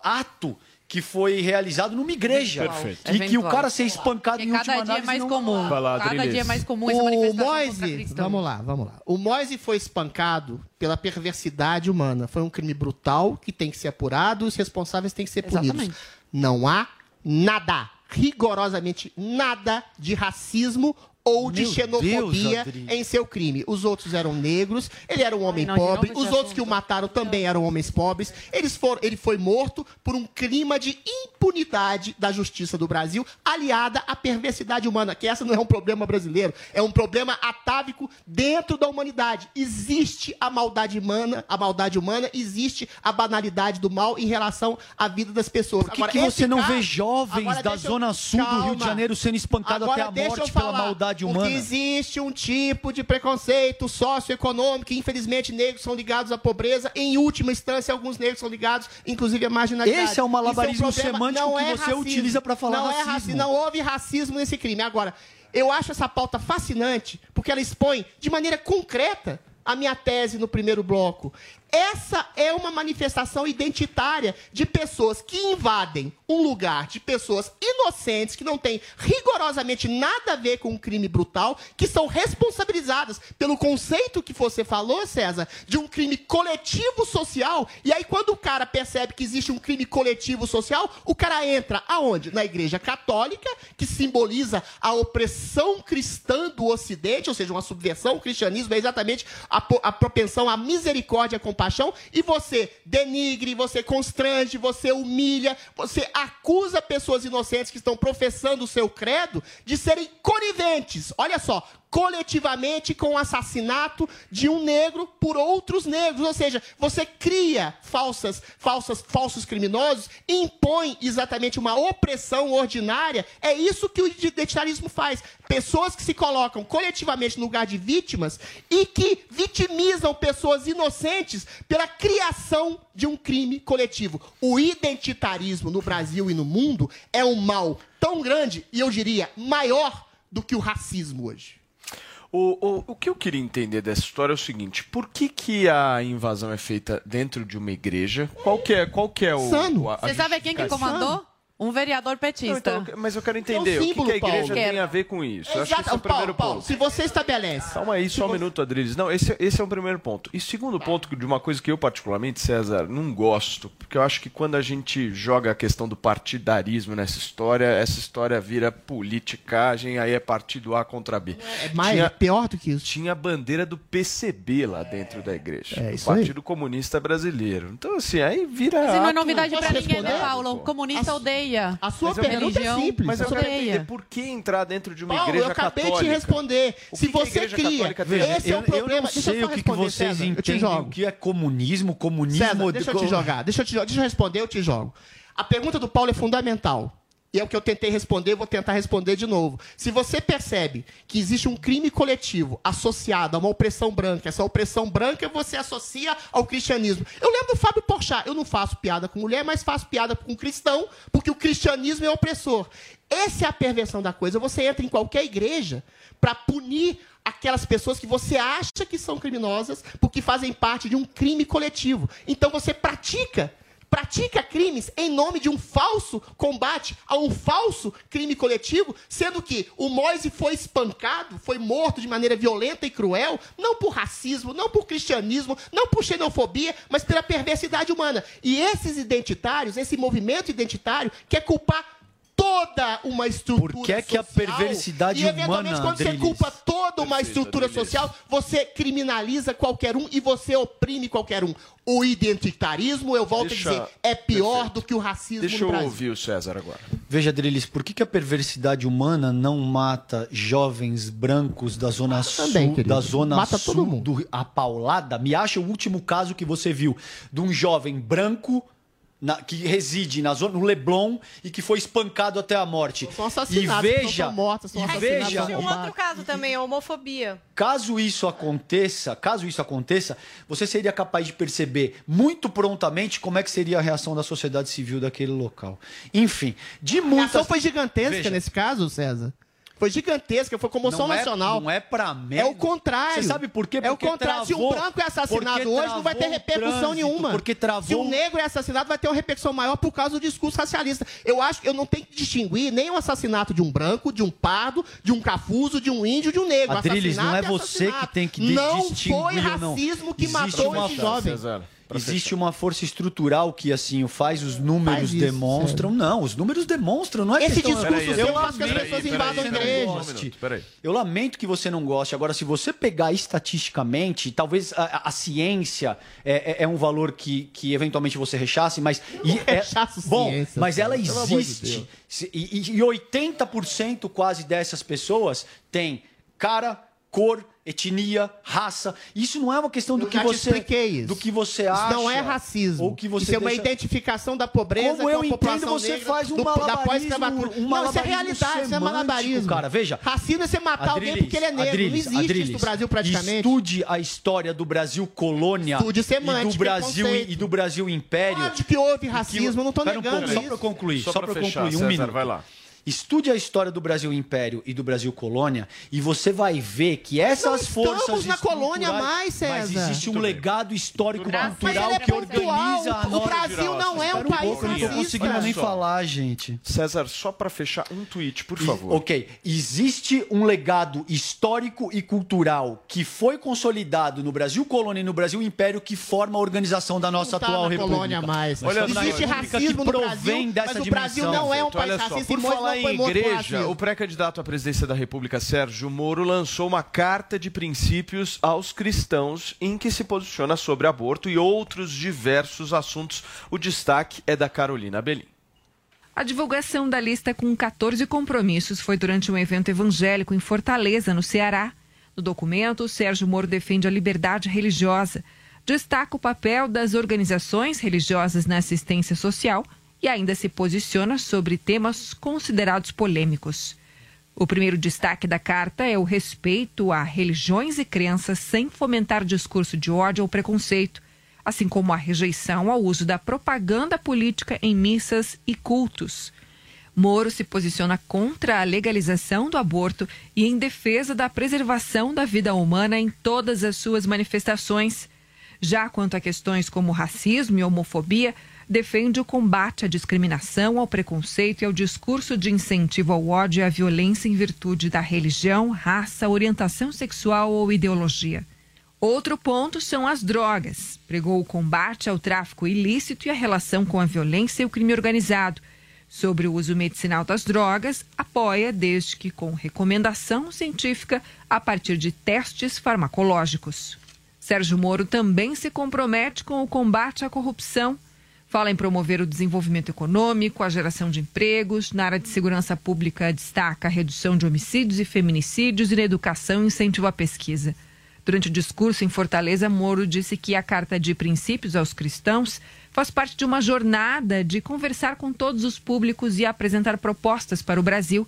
a- ato que foi realizado numa igreja. Perfeito. E que o Eventual. cara ser espancado em última cada dia é análise mais não- comum. Lá, cada Adriles. dia é mais comum essa O Moise, vamos lá, vamos lá. O Moise foi espancado pela perversidade humana. Foi um crime brutal que tem que ser apurado e os responsáveis têm que ser punidos. Exatamente. Não há nada, rigorosamente nada de racismo ou de Meu xenofobia Deus, em seu crime. Os outros eram negros, ele era um homem não, de novo pobre, os outros assunto. que o mataram também eram homens pobres. Eles foram, ele foi morto por um clima de impunidade da justiça do Brasil, aliada à perversidade humana, que essa não é um problema brasileiro, é um problema atávico dentro da humanidade. Existe a maldade humana, a maldade humana, existe a banalidade do mal em relação à vida das pessoas. Por que, que você não vê jovens da Zona Sul do Rio de Janeiro sendo espancados Agora até a deixa morte eu pela falar. Maldade perversidade Porque humana. existe um tipo de preconceito socioeconômico que, infelizmente, negros são ligados à pobreza. Em última instância, alguns negros são ligados, inclusive, à marginalidade. Esse é o malabarismo é um semântico Não que é você racismo. utiliza pra falar não É racismo. raci- não houve racismo nesse crime. Agora, eu acho essa pauta fascinante porque ela expõe de maneira concreta a minha tese no primeiro bloco. Essa é uma manifestação identitária de pessoas que invadem um lugar de pessoas inocentes que não têm rigorosamente nada a ver com um crime brutal, que são responsabilizadas pelo conceito que você falou, César, de um crime coletivo social. E aí, quando o cara percebe que existe um crime coletivo social, o cara entra aonde? Na Igreja Católica, que simboliza a opressão cristã do Ocidente, ou seja, uma subversão. O cristianismo é exatamente a, a propensão à misericórdia compaixão. E você denigre, você constrange, você humilha, você acusa pessoas inocentes que estão professando o seu credo de serem coniventes. Olha só, coletivamente com o assassinato de um negro por outros negros, ou seja, você cria falsas, falsas, falsos criminosos, impõe exatamente uma opressão ordinária. É isso que o identitarismo faz. Pessoas que se colocam coletivamente no lugar de vítimas e que vitimizam pessoas inocentes pela criação de um crime coletivo. O identitarismo no Brasil e no mundo é um mal tão grande e eu diria maior do que o racismo hoje. O, o, o que eu queria entender dessa história é o seguinte: por que, que a invasão é feita dentro de uma igreja? Qual que é, qual que é o. o- a- a Você sabe quem que comandou? Um vereador petista. Não, então, mas eu quero É entender um o que, símbolo, que a igreja Paulo. tem a ver com isso. Eu acho que esse é o Exato, primeiro Paulo, Paulo, ponto. se você estabelece. Calma aí, só um minuto, Adriles. Não, esse, esse é o primeiro ponto. E segundo ponto, de uma coisa que eu, particularmente, César, não gosto, porque eu acho que quando a gente joga a questão do partidarismo nessa história, essa história vira politicagem, aí é partido A contra B. É mais, é pior do que isso. Tinha a bandeira do PCB lá dentro da igreja. É, isso aí. Partido Comunista Brasileiro. Então, assim, aí vira. Mas não é novidade pra ninguém, né? Paulo? O comunista odeia. A sua eu pergunta é simples. Mas eu quero odeia. entender por que entrar dentro de uma Paulo, igreja eu acabei católica. de responder. O Se você cria, católica esse é o problema. Eu não Deixa sei só o que, que responder, vocês César. Eu te entendem, jogo. o que é comunismo, comunismo... César, deixa eu te jogar. Deixa eu te jogar. Deixa eu responder, eu te jogo. A pergunta do Paulo é fundamental. E é o que eu tentei responder, vou tentar responder de novo. Se você percebe que existe um crime coletivo associado a uma opressão branca, essa opressão branca você associa ao cristianismo. Eu lembro do Fábio Porchat, eu não faço piada com mulher, mas faço piada com cristão, porque o cristianismo é opressor. Essa é a perversão da coisa. Você entra em qualquer igreja para punir aquelas pessoas que você acha que são criminosas porque fazem parte de um crime coletivo. Então você pratica pratica crimes em nome de um falso combate a um falso crime coletivo, sendo que o Moise foi espancado, foi morto de maneira violenta e cruel, não por racismo, não por cristianismo, não por xenofobia, mas pela perversidade humana. E esses identitários, esse movimento identitário, quer culpar toda uma estrutura Por que é que a social, perversidade e eventualmente humana, quando você Adriles? culpa toda uma Perfeito, estrutura Adriles. social, você criminaliza qualquer um e você oprime qualquer um. O identitarismo, eu volto Deixa- a dizer, é pior do que o racismo Deixa no eu Brasil. ouvir o César agora. Veja, Drilis, por que, que a perversidade humana não mata jovens brancos da zona também, sul, querido. da zona Mata sul todo mundo. do a paulada? Me acha o último caso que você viu de um jovem branco na- que reside na zona no Leblon e que foi espancado até a morte. São E assassinados, veja, são mortos, são e veja, Um outro caso também, a homofobia. Caso isso aconteça, caso isso aconteça, você seria capaz de perceber muito prontamente como é que seria a reação da sociedade civil daquele local. Enfim, de A muitas reação foi gigantesca Veja. nesse caso, César. Foi gigantesca, foi comoção Não é- nacional. não é pra merda. É o contrário. Você sabe por quê? É o Porque contrário. Se um travou- branco é assassinado porque hoje, não vai ter travou repercussão trânsito, nenhuma. porque travou- Se um negro é assassinado, vai ter uma repercussão maior por causa do discurso racialista. Eu acho que eu não tenho que distinguir nem o assassinato de um branco, de um pardo, de um cafuso, de um índio, de um negro. Adriles, não é Assassinato você que tem que de- Não distinguir foi ou não. racismo que Existe matou esse jovem. César, Existe uma força estrutural que assim o faz, os números Faz isso, demonstram. Não, os números demonstram, não é Esse questão... discurso Eu seu faz com que as lamento pessoas que invadam você não igrejas. Um peraí. Eu lamento que você não goste. Agora, se você pegar estatisticamente, talvez a, a ciência é, é- é um valor que, que eventualmente você rechace, mas. e é- rechaço bom, ciência, mas ela de existe. Deus. Se- e, e 80% quase dessas pessoas têm cara cor, etnia, raça. Isso não é uma questão do Eu que você expliquei isso. do que você Isso acha. não é racismo. Ou que você isso é uma deixa- identificação da pobreza Como com eu a entendo, você negra faz um do- da malabarismo, um Não, isso é malabarismo realidade, isso é malabarismo. cara. Veja. Racismo é você matar alguém porque ele é negro. Adriles, não existe isso no Brasil praticamente. Estude a história do Brasil colônia Estude e semântica, do Brasil conceito. e do Brasil império. Claro que houve racismo, eu não tô Pera um negando pouco, Só isso. para concluir, Só só, pra para fechar, concluir, um César, minuto. vai lá. Estude a história do Brasil Império e do Brasil Colônia e você vai ver que essas Não forças estamos na colônia mais, Mas César. existe um legado histórico Mas cultural é que organiza a O nossa Brasil não é um país pouco, eu não racista. conseguindo nem falar, gente. César, só para fechar um tweet, por E- favor. ok. Existe um legado histórico e cultural que foi consolidado no Brasil Colônia e no Brasil Império que forma a organização da nossa Não tá atual na república. colônia mais. Olha existe racismo que no provém Brasil, dessa mas o Brasil dimensão. não é um país racista e por Moisés falar em igreja, o pré-candidato à presidência da República, Sérgio Moro, lançou uma carta de princípios aos cristãos em que se posiciona sobre aborto e outros diversos assuntos. O destaque é da Carolina Belim. A divulgação da lista com 14 compromissos foi durante um evento evangélico em Fortaleza, no Ceará. No documento, Sérgio Moro defende a liberdade religiosa, destaca o papel das organizações religiosas na assistência social e ainda se posiciona sobre temas considerados polêmicos. O primeiro destaque da carta é o respeito a religiões e crenças sem fomentar discurso de ódio ou preconceito, assim como a rejeição ao uso da propaganda política em missas e cultos. Moro se posiciona contra a legalização do aborto e em defesa da preservação da vida humana em todas as suas manifestações. Já quanto a questões como racismo e homofobia, defende o combate à discriminação, ao preconceito e ao discurso de incentivo ao ódio e à violência em virtude da religião, raça, orientação sexual ou ideologia. Outro ponto são as drogas. Pregou o combate ao tráfico ilícito e a relação com a violência e o crime organizado. Sobre o uso medicinal das drogas, apoia desde que com recomendação científica a partir de testes farmacológicos. Sérgio Moro também se compromete com o combate à corrupção. Fala em promover o desenvolvimento econômico, a geração de empregos. Na área de segurança pública, destaca a redução de homicídios e feminicídios e na educação incentiva a pesquisa. Durante o discurso em Fortaleza, Moro disse que a Carta de Princípios aos Cristãos faz parte de uma jornada de conversar com todos os públicos e apresentar propostas para o Brasil.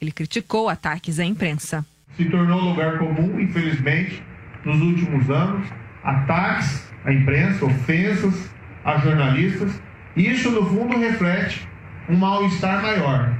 Ele criticou ataques à imprensa. se tornou lugar comum, infelizmente, nos últimos anos, ataques à imprensa, ofensas a jornalistas. Isso, no fundo, reflete um mal-estar maior,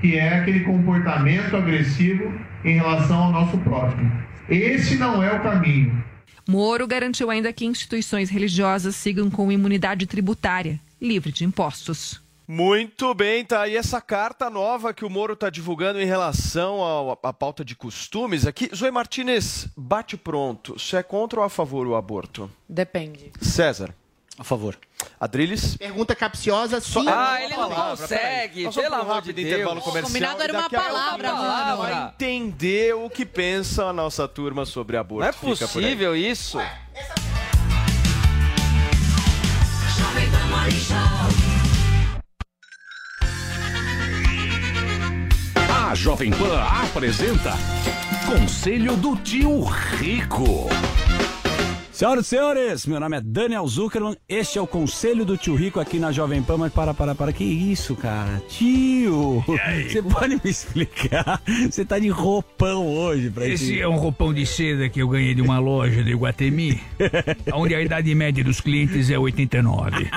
que é aquele comportamento agressivo em relação ao nosso próximo. Esse não é o caminho. Moro garantiu ainda que instituições religiosas sigam com imunidade tributária, livre de impostos. Muito bem, tá aí essa carta nova que o Moro está divulgando em relação à pauta de costumes aqui. Zoe Martinez, bate pronto. Você é contra ou a favor o aborto? Depende. César. A favor. Adriles? Pergunta capciosa, sim. Ah, ele não consegue, pelo amor de rápido Deus. intervalo comercial. combinado era uma palavra, mano. Vai entender o que pensa a nossa turma sobre aborto. Não é Fica possível isso. A Jovem Pan apresenta Conselho do Tio Rico. Senhoras e senhores, meu nome é Daniel Zuckerman, este é o Conselho do Tio Rico aqui na Jovem Pan, mas para, para, para, que isso, cara? Tio, você pode me explicar? Você tá de roupão hoje pra Esse gente. é um roupão de seda que eu ganhei de uma loja de Iguatemi, onde a idade média dos clientes é 89.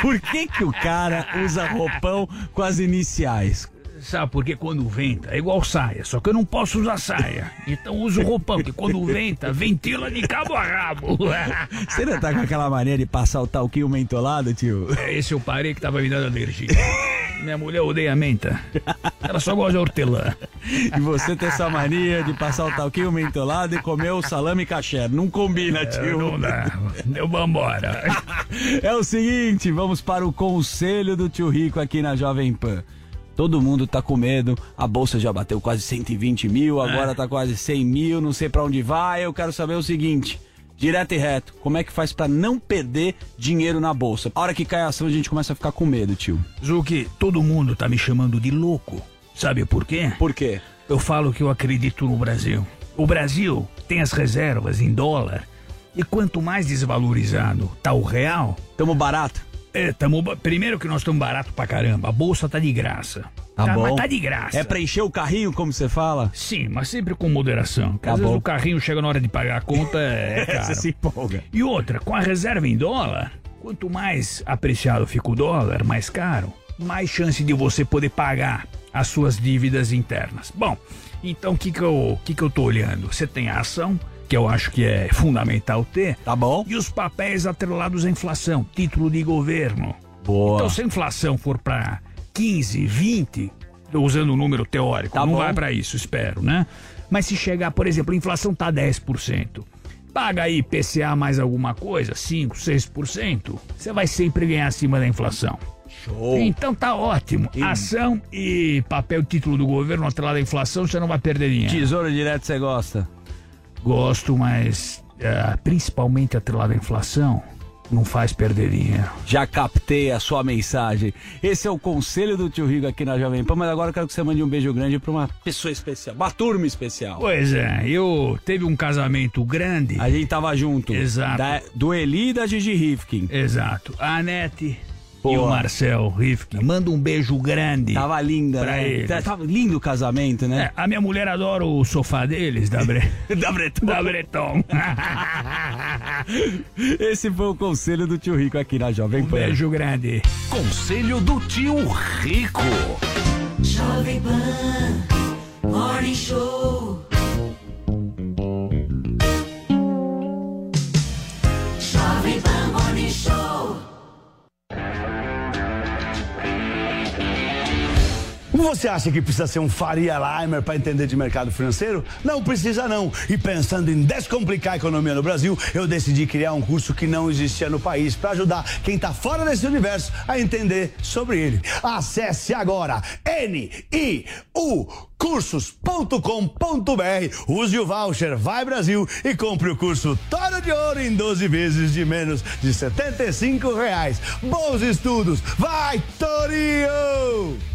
Por que que o cara usa roupão com as iniciais? Sabe, porque quando venta é igual saia, só que eu não posso usar saia. Então uso roupão, que quando venta, ventila de cabo a rabo. Você não tá com aquela mania de passar o talquinho mentolado, tio? É, Esse eu parei que tava me dando alergia. Minha mulher odeia menta. Ela só gosta de hortelã. E você tem essa mania de passar o talquinho mentolado e comer o salame caché. Não combina, tio. não dá. Eu vambora. É o seguinte, vamos para o conselho do tio Rico aqui na Jovem Pan. Todo mundo tá com medo, a bolsa já bateu quase 120 mil, agora tá quase 100 mil, não sei pra onde vai. Eu quero saber o seguinte, direto e reto, como é que faz pra não perder dinheiro na bolsa? A hora que cai a ação a gente começa a ficar com medo, tio. Zuki, todo mundo tá me chamando de louco. Sabe por quê? Por quê? Eu falo que eu acredito no Brasil. o Brasil tem as reservas em dólar e quanto mais desvalorizado tá o real... Tamo barato? É, tamo, primeiro que nós estamos barato pra caramba, a bolsa tá de graça. Tá, bom. Mas tá de graça. É pra encher o carrinho, como você fala? Sim, mas sempre com moderação. Tá às vezes bom. o carrinho chega na hora de pagar a conta, é caro. Você se empolga. E outra, com a reserva em dólar, quanto mais apreciado fica o dólar, mais caro, mais chance de você poder pagar as suas dívidas internas. Bom, então o que, que, eu, que, que eu tô olhando? Você tem a ação, que eu acho que é fundamental ter. Tá bom. E os papéis atrelados à inflação, título de governo. Boa. Então, se a inflação for para 15, 20, usando o número teórico, Tá não bom. vai para isso, espero, né? Mas se chegar, por exemplo, a inflação tá 10%, paga aí PCA mais alguma coisa, 5, 6%, você vai sempre ganhar acima da inflação. Show. Então tá ótimo. Ação e papel título do governo atrelado à inflação, você não vai perder dinheiro. Tesouro direto você gosta? Gosto, mas eh, principalmente atrelado à inflação, não faz perder dinheiro. Já captei a sua mensagem. Esse é o conselho do tio Rigo aqui na Jovem Pan, mas agora eu quero que você mande um beijo grande pra uma pessoa especial, uma turma especial. Pois é, eu teve um casamento grande. A gente tava junto. Exato. Da- do Eli e da Gigi Rifkin. Exato. A Anete e Boa. o Marcel Rifkin. Manda um beijo grande. Tava linda, pra né? eles. Tá- Tava lindo o casamento, né? É, a minha mulher adora o sofá deles, da, Bre... da Breton. da Breton. Esse foi o conselho do tio Rico aqui na Jovem Um Pan. beijo grande. Conselho do tio Rico. Jovem Pan Morning Show. Você acha que precisa ser um Faria Limer para entender de mercado financeiro? Não precisa não. E pensando em descomplicar a economia no Brasil, eu decidi criar um curso que não existia no país para ajudar quem está fora desse universo a entender sobre ele. Acesse agora N-I-U cursos.com.br, use o voucher Vai Brasil e compre o curso Toro de Ouro em 12 vezes de menos de 75 reais. Bons estudos, vai Torinho!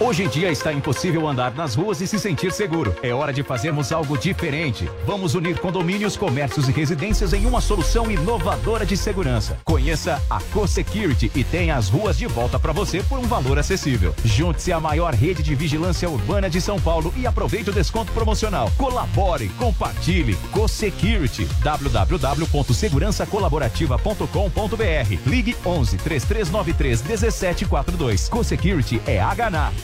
Hoje em dia está impossível andar nas ruas e se sentir seguro. É hora de fazermos algo diferente. Vamos unir condomínios, comércios e residências em uma solução inovadora de segurança. Conheça a Co-Security e tenha as ruas de volta para você por um valor acessível. Junte-se à maior rede de vigilância urbana de São Paulo e aproveite o desconto promocional. Colabore, compartilhe. Co-Security. www.segurançacolaborativa.com.br. Ligue 11 3393 1742. Co-Security é Hna.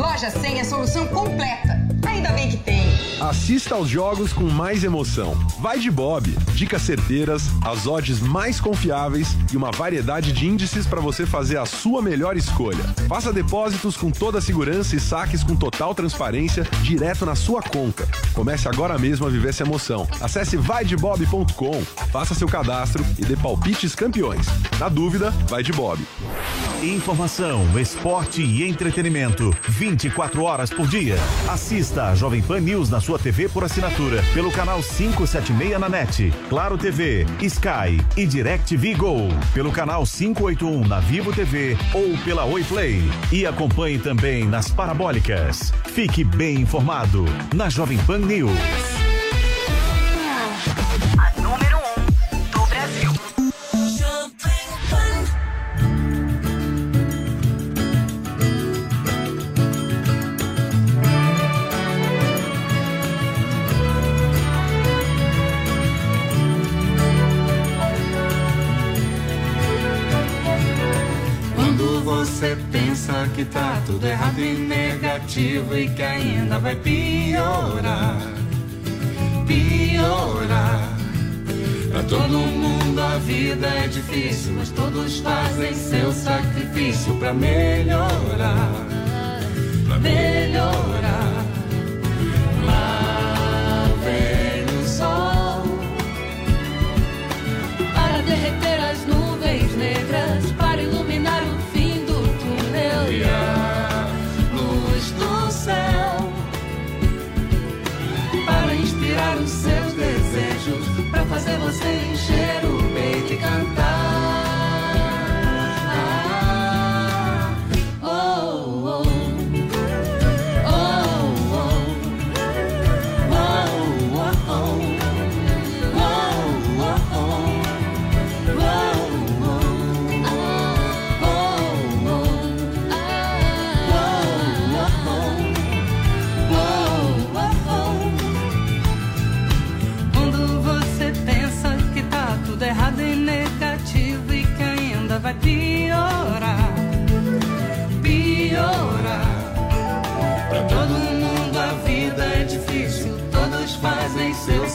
Loja 100 é solução completa. Ainda bem que tem. Assista aos jogos com mais emoção. Vai de Bob. Dicas certeiras, as odds mais confiáveis e uma variedade de índices para você fazer a sua melhor escolha. Faça depósitos com toda a segurança e saques com total transparência direto na sua conta. Comece agora mesmo a viver essa emoção. Acesse vaidebob.com, faça seu cadastro e dê palpites campeões. Na dúvida, vai de Bob. Informação, esporte e entretenimento. 24 horas por dia. Assista a Jovem Pan News na sua TV por assinatura. Pelo canal 576 na NET. Claro TV, Sky e DirecTV Go. Pelo canal 581 na Vivo TV ou pela Oi Play. E acompanhe também nas parabólicas. Fique bem informado na Jovem Pan News. Você pensa que tá tudo errado e negativo e que ainda vai piorar, piorar. Pra todo mundo a vida é difícil, mas todos fazem seu sacrifício pra melhorar. melhorar.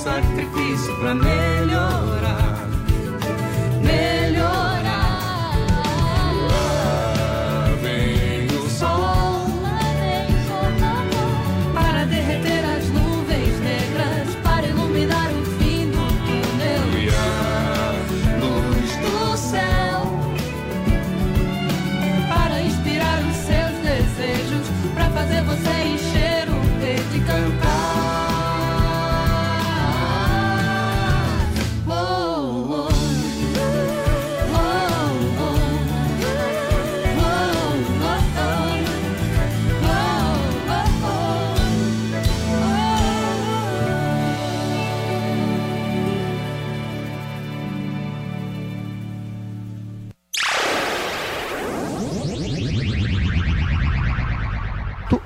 Sacrifício pra melhorar,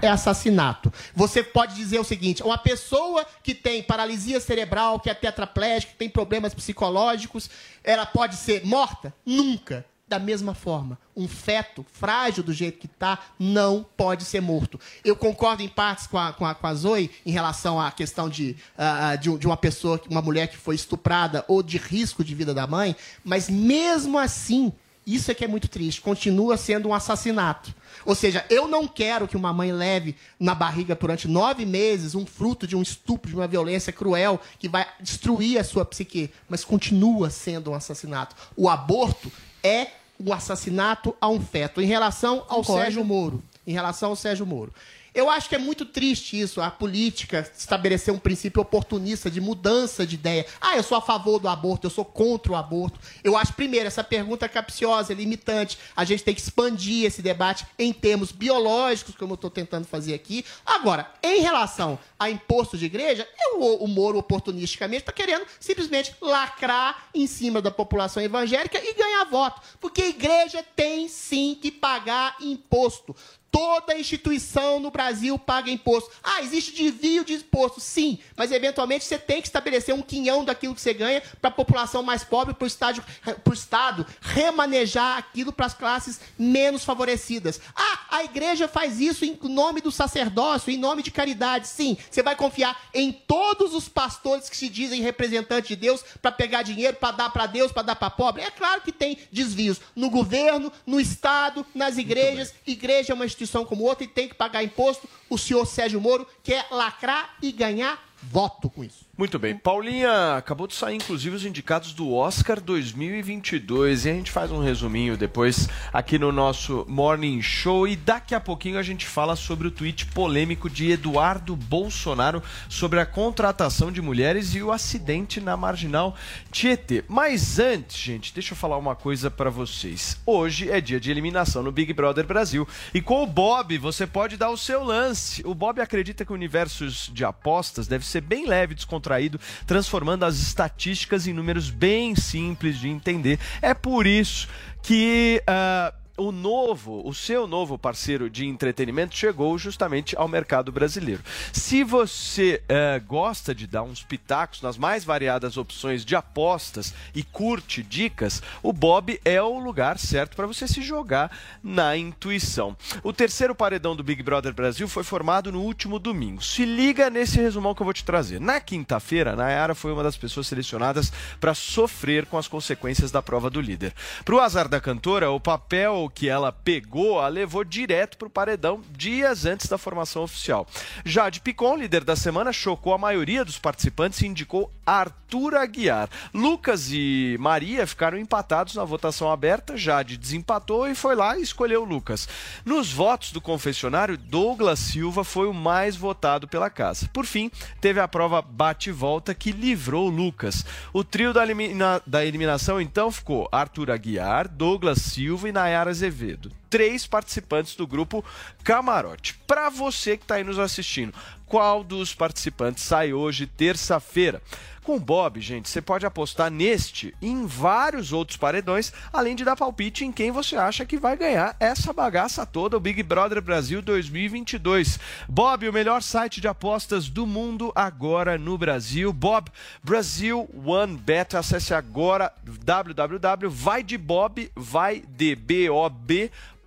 É assassinato. Você pode dizer o seguinte: uma pessoa que tem paralisia cerebral, que é tetraplégica, que tem problemas psicológicos, ela pode ser morta? Nunca. Da mesma forma, um feto frágil do jeito que está não pode ser morto. Eu concordo em partes com a, com a, com a Zoe em relação à questão de, ah, de, de uma pessoa, uma mulher que foi estuprada ou de risco de vida da mãe, mas mesmo assim, isso é que é muito triste. Continua sendo um assassinato. Ou seja, eu não quero que uma mãe leve na barriga durante nove meses um fruto de um estupro, de uma violência cruel que vai destruir a sua psique. Mas continua sendo um assassinato. O aborto é um assassinato a um feto. Em relação ao Concordo. Sérgio Moro. Em relação ao Sérgio Moro. Eu acho que é muito triste isso, a política estabelecer um princípio oportunista de mudança de ideia. Ah, eu sou a favor do aborto, eu sou contra o aborto. Eu acho, primeiro, essa pergunta é capciosa, é limitante. A gente tem que expandir esse debate em termos biológicos, como eu estou tentando fazer aqui. Agora, em relação a imposto de igreja, eu, o Moro, oportunisticamente, está querendo simplesmente lacrar em cima da população evangélica e ganhar voto. Porque a igreja tem sim que pagar imposto. Toda instituição no Brasil paga imposto. Ah, existe desvio de imposto, sim, mas eventualmente você tem que estabelecer um quinhão daquilo que você ganha para a população mais pobre, para o Estado, remanejar aquilo para as classes menos favorecidas. Ah, a igreja faz isso em nome do sacerdócio, em nome de caridade, sim. Você vai confiar em todos os pastores que se dizem representantes de Deus para pegar dinheiro, para dar para Deus, para dar para pobre? É claro que tem desvios no governo, no Estado, nas igrejas. Igreja é uma instituição como outra e tem que pagar imposto. O senhor Sérgio Moro quer lacrar e ganhar voto com isso. Muito bem. Paulinha, acabou de sair, inclusive, os indicados do Oscar 2022. E a gente faz um resuminho depois aqui no nosso Morning Show. E daqui a pouquinho a gente fala sobre o tweet polêmico de Eduardo Bolsonaro sobre a contratação de mulheres e o acidente na marginal Tietê. Mas antes, gente, deixa eu falar uma coisa para vocês. Hoje é dia de eliminação no Big Brother Brasil. E com o Bob, você pode dar o seu lance. O Bob acredita que o universo de apostas deve ser bem leve e descontraído, transformando as estatísticas em números bem simples de entender. É por isso que. ah, o novo, o seu novo parceiro de entretenimento chegou justamente ao mercado brasileiro. Se você eh, gosta de dar uns pitacos nas mais variadas opções de apostas e curte dicas, o Bob é o lugar certo para você se jogar na intuição. O terceiro paredão do Big Brother Brasil foi formado no último domingo. Se liga nesse resumão que eu vou te trazer. Na quinta-feira, Nayara foi uma das pessoas selecionadas para sofrer com as consequências da prova do líder. Para o azar da cantora, o papel que ela pegou a levou direto para o paredão dias antes da formação oficial. Jade Picon, líder da semana, chocou a maioria dos participantes e indicou Arthur Aguiar. Lucas e Maria ficaram empatados na votação aberta. Jade desempatou e foi lá e escolheu Lucas. Nos votos do confessionário, Douglas Silva foi o mais votado pela casa. Por fim, teve a prova bate-volta que livrou Lucas. O trio da, elimina- da eliminação então ficou Arthur Aguiar, Douglas Silva e Nayara Azevedo. Três participantes do grupo Camarote. Para você que está aí nos assistindo, qual dos participantes sai hoje, terça-feira? Com o Bob, gente, você pode apostar neste e em vários outros paredões, além de dar palpite em quem você acha que vai ganhar essa bagaça toda, o Big Brother Brasil 2022. Bob, o melhor site de apostas do mundo agora no Brasil. Bob, Brasil One Bet. Acesse agora www.vaidebob.com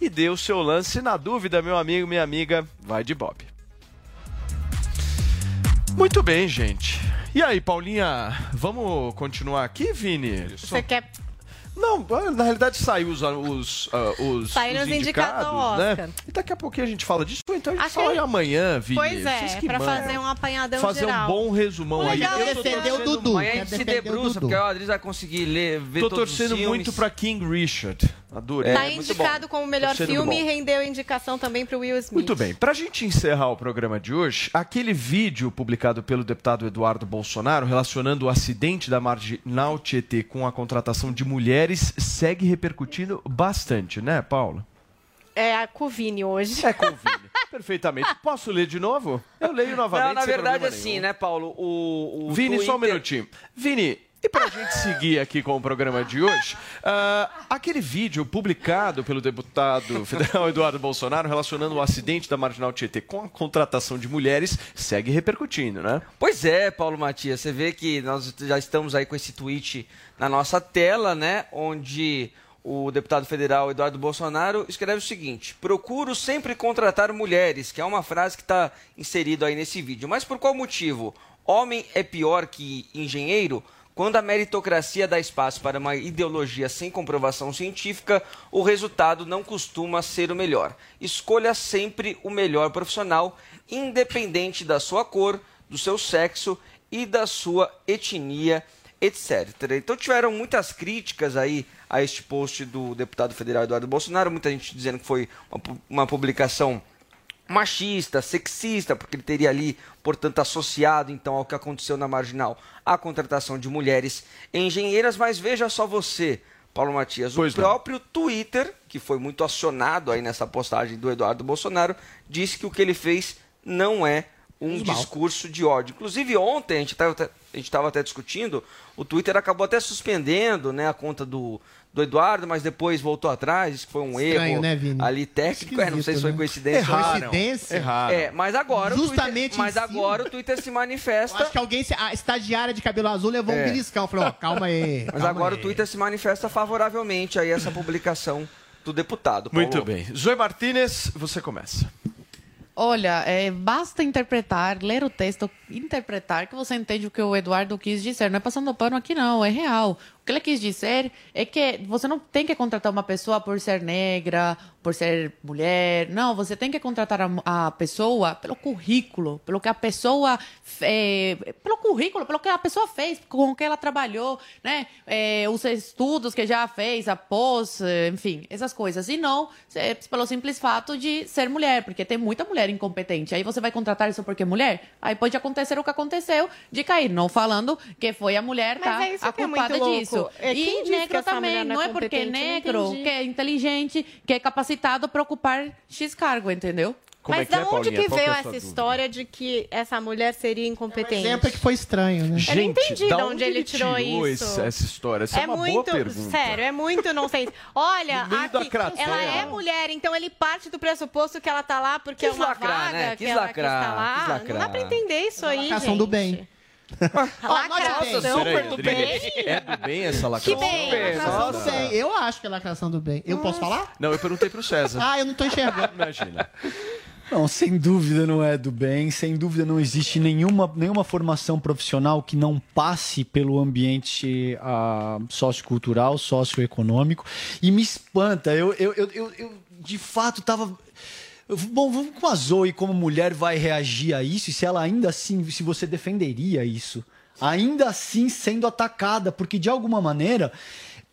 e dê o seu lance. Na dúvida, meu amigo, minha amiga, vai de Bob. Muito bem, gente. E aí, Paulinha, vamos continuar aqui, Vini? Você quer Não, na realidade saiu os, os, ah, os, Saíram os os indicados, indicados, né? Oscar. E daqui a pouquinho a gente fala disso, então a gente Achei- fala amanhã, Vini. Pois é, que pra mandam. fazer um apanhadão Fazer geral. um bom resumão aí. Legal, Eu tô defender o torcendo- Dudu. Amanhã a gente se o debruça, porque o Adriles vai conseguir ler, ver Tô todos os torcendo filmes. muito pra King Richard. Adorei. tá É indicado como melhor filme e rendeu indicação também pro Will Smith. Muito bem, para a gente encerrar o programa de hoje, aquele vídeo publicado pelo deputado Eduardo Bolsonaro relacionando o acidente da Marginal Tietê com a contratação de mulheres segue repercutindo bastante, né, Paula? É a Covini hoje. É Covini. Perfeitamente. Posso ler de novo? Eu leio novamente. Não, na sem verdade, assim, nenhum. né, Paulo? O, o Vini, só um Twitter- minutinho. Vini, e pra gente seguir aqui com o programa de hoje, ah, aquele vídeo publicado pelo deputado federal Eduardo Bolsonaro relacionando o acidente da Marginal Tietê com a contratação de mulheres segue repercutindo, né? Pois é, Paulo Matias, você vê que nós já estamos aí com esse tweet na nossa tela, né? Onde o deputado federal Eduardo Bolsonaro escreve o seguinte: procuro sempre contratar mulheres, que é uma frase que está inserida aí nesse vídeo. Mas por qual motivo? Homem é pior que engenheiro? Quando a meritocracia dá espaço para uma ideologia sem comprovação científica, o resultado não costuma ser o melhor. Escolha sempre o melhor profissional, independente da sua cor, do seu sexo e da sua etnia, etc. Então tiveram muitas críticas aí a este post do deputado federal Eduardo Bolsonaro, muita gente dizendo que foi uma, pu- uma publicação machista, sexista, porque ele teria ali, portanto, associado então ao que aconteceu na marginal a contratação de mulheres engenheiras, mas veja só você, Paulo Matias, o próprio Twitter, que foi muito acionado aí nessa postagem do Eduardo Bolsonaro, disse que o que ele fez não é um mal. discurso de ódio. Inclusive ontem a gente estava a gente estava até discutindo, o Twitter acabou até suspendendo, né, a conta do do Eduardo, mas depois voltou atrás, disse que foi um Estranho, erro né, Vini? ali técnico, é, não sei se foi né? coincidência. Erraram. Coincidência? Erraram. É, mas agora Justamente o Twitter, mas agora o Twitter se manifesta. Acho que alguém, a estagiária de cabelo azul levou um É. beliscão. Falou, ó, calma aí. Mas calma agora aí. o Twitter se manifesta favoravelmente aí a essa publicação do deputado. Paulo. Muito bem. Zoe Martinez, você começa. Olha, é, basta interpretar, ler o texto, interpretar que você entende o que o Eduardo quis dizer. Não é passando pano aqui, não, é real. O que ele quis dizer é que você não tem que contratar uma pessoa por ser negra, por ser mulher. Não, você tem que contratar a, a pessoa pelo currículo, pelo que a pessoa. fe- pelo currículo, pelo que a pessoa fez, com o que ela trabalhou, né? É, os estudos que já fez, a pós, eh, enfim, essas coisas. E não é, pelo simples fato de ser mulher, porque tem muita mulher incompetente. Aí você vai contratar isso porque é mulher? Aí pode acontecer o que aconteceu de cair. Não falando que foi a mulher Mas tá, é isso a que é culpada muito louco. disso. É, e negro também. não Não é é porque é? Não negro, que é inteligente, que é capacitado para ocupar X cargo, entendeu? Como Mas é que é, da onde Paulinha? que veio é essa dúvida? história de que essa mulher seria incompetente? exemplo é que foi estranho, né? Eu não entendi da de onde ele tirou, isso. esse- essa história? Essa é, é uma muito, boa pergunta. sério, é muito nonsense. Olha, No meio da aqui, ela é mulher, então ele parte do pressuposto que ela tá lá porque Quis é uma lacrar, vaga né? que Quis ela lacrar, quis tá lá. quis lacrar. Não dá pra entender isso aí, gente. do bem. Lacração Peraí, do bem. É do bem essa Que lacração? bem, Lacração do Nossa. bem. Eu acho que é lacração do bem. Eu posso falar? Não, eu perguntei pro César. Ah, eu não tô enxergando. Imagina. Não, sem dúvida não é do bem, sem dúvida não existe nenhuma, nenhuma formação profissional que não passe pelo ambiente ah, sociocultural, socioeconômico, e me espanta, eu, eu, eu, eu, eu, de fato estava... Bom, vamos com a Zoe como mulher vai reagir a isso, e se ela ainda assim, se você defenderia isso, ainda assim sendo atacada, porque de alguma maneira...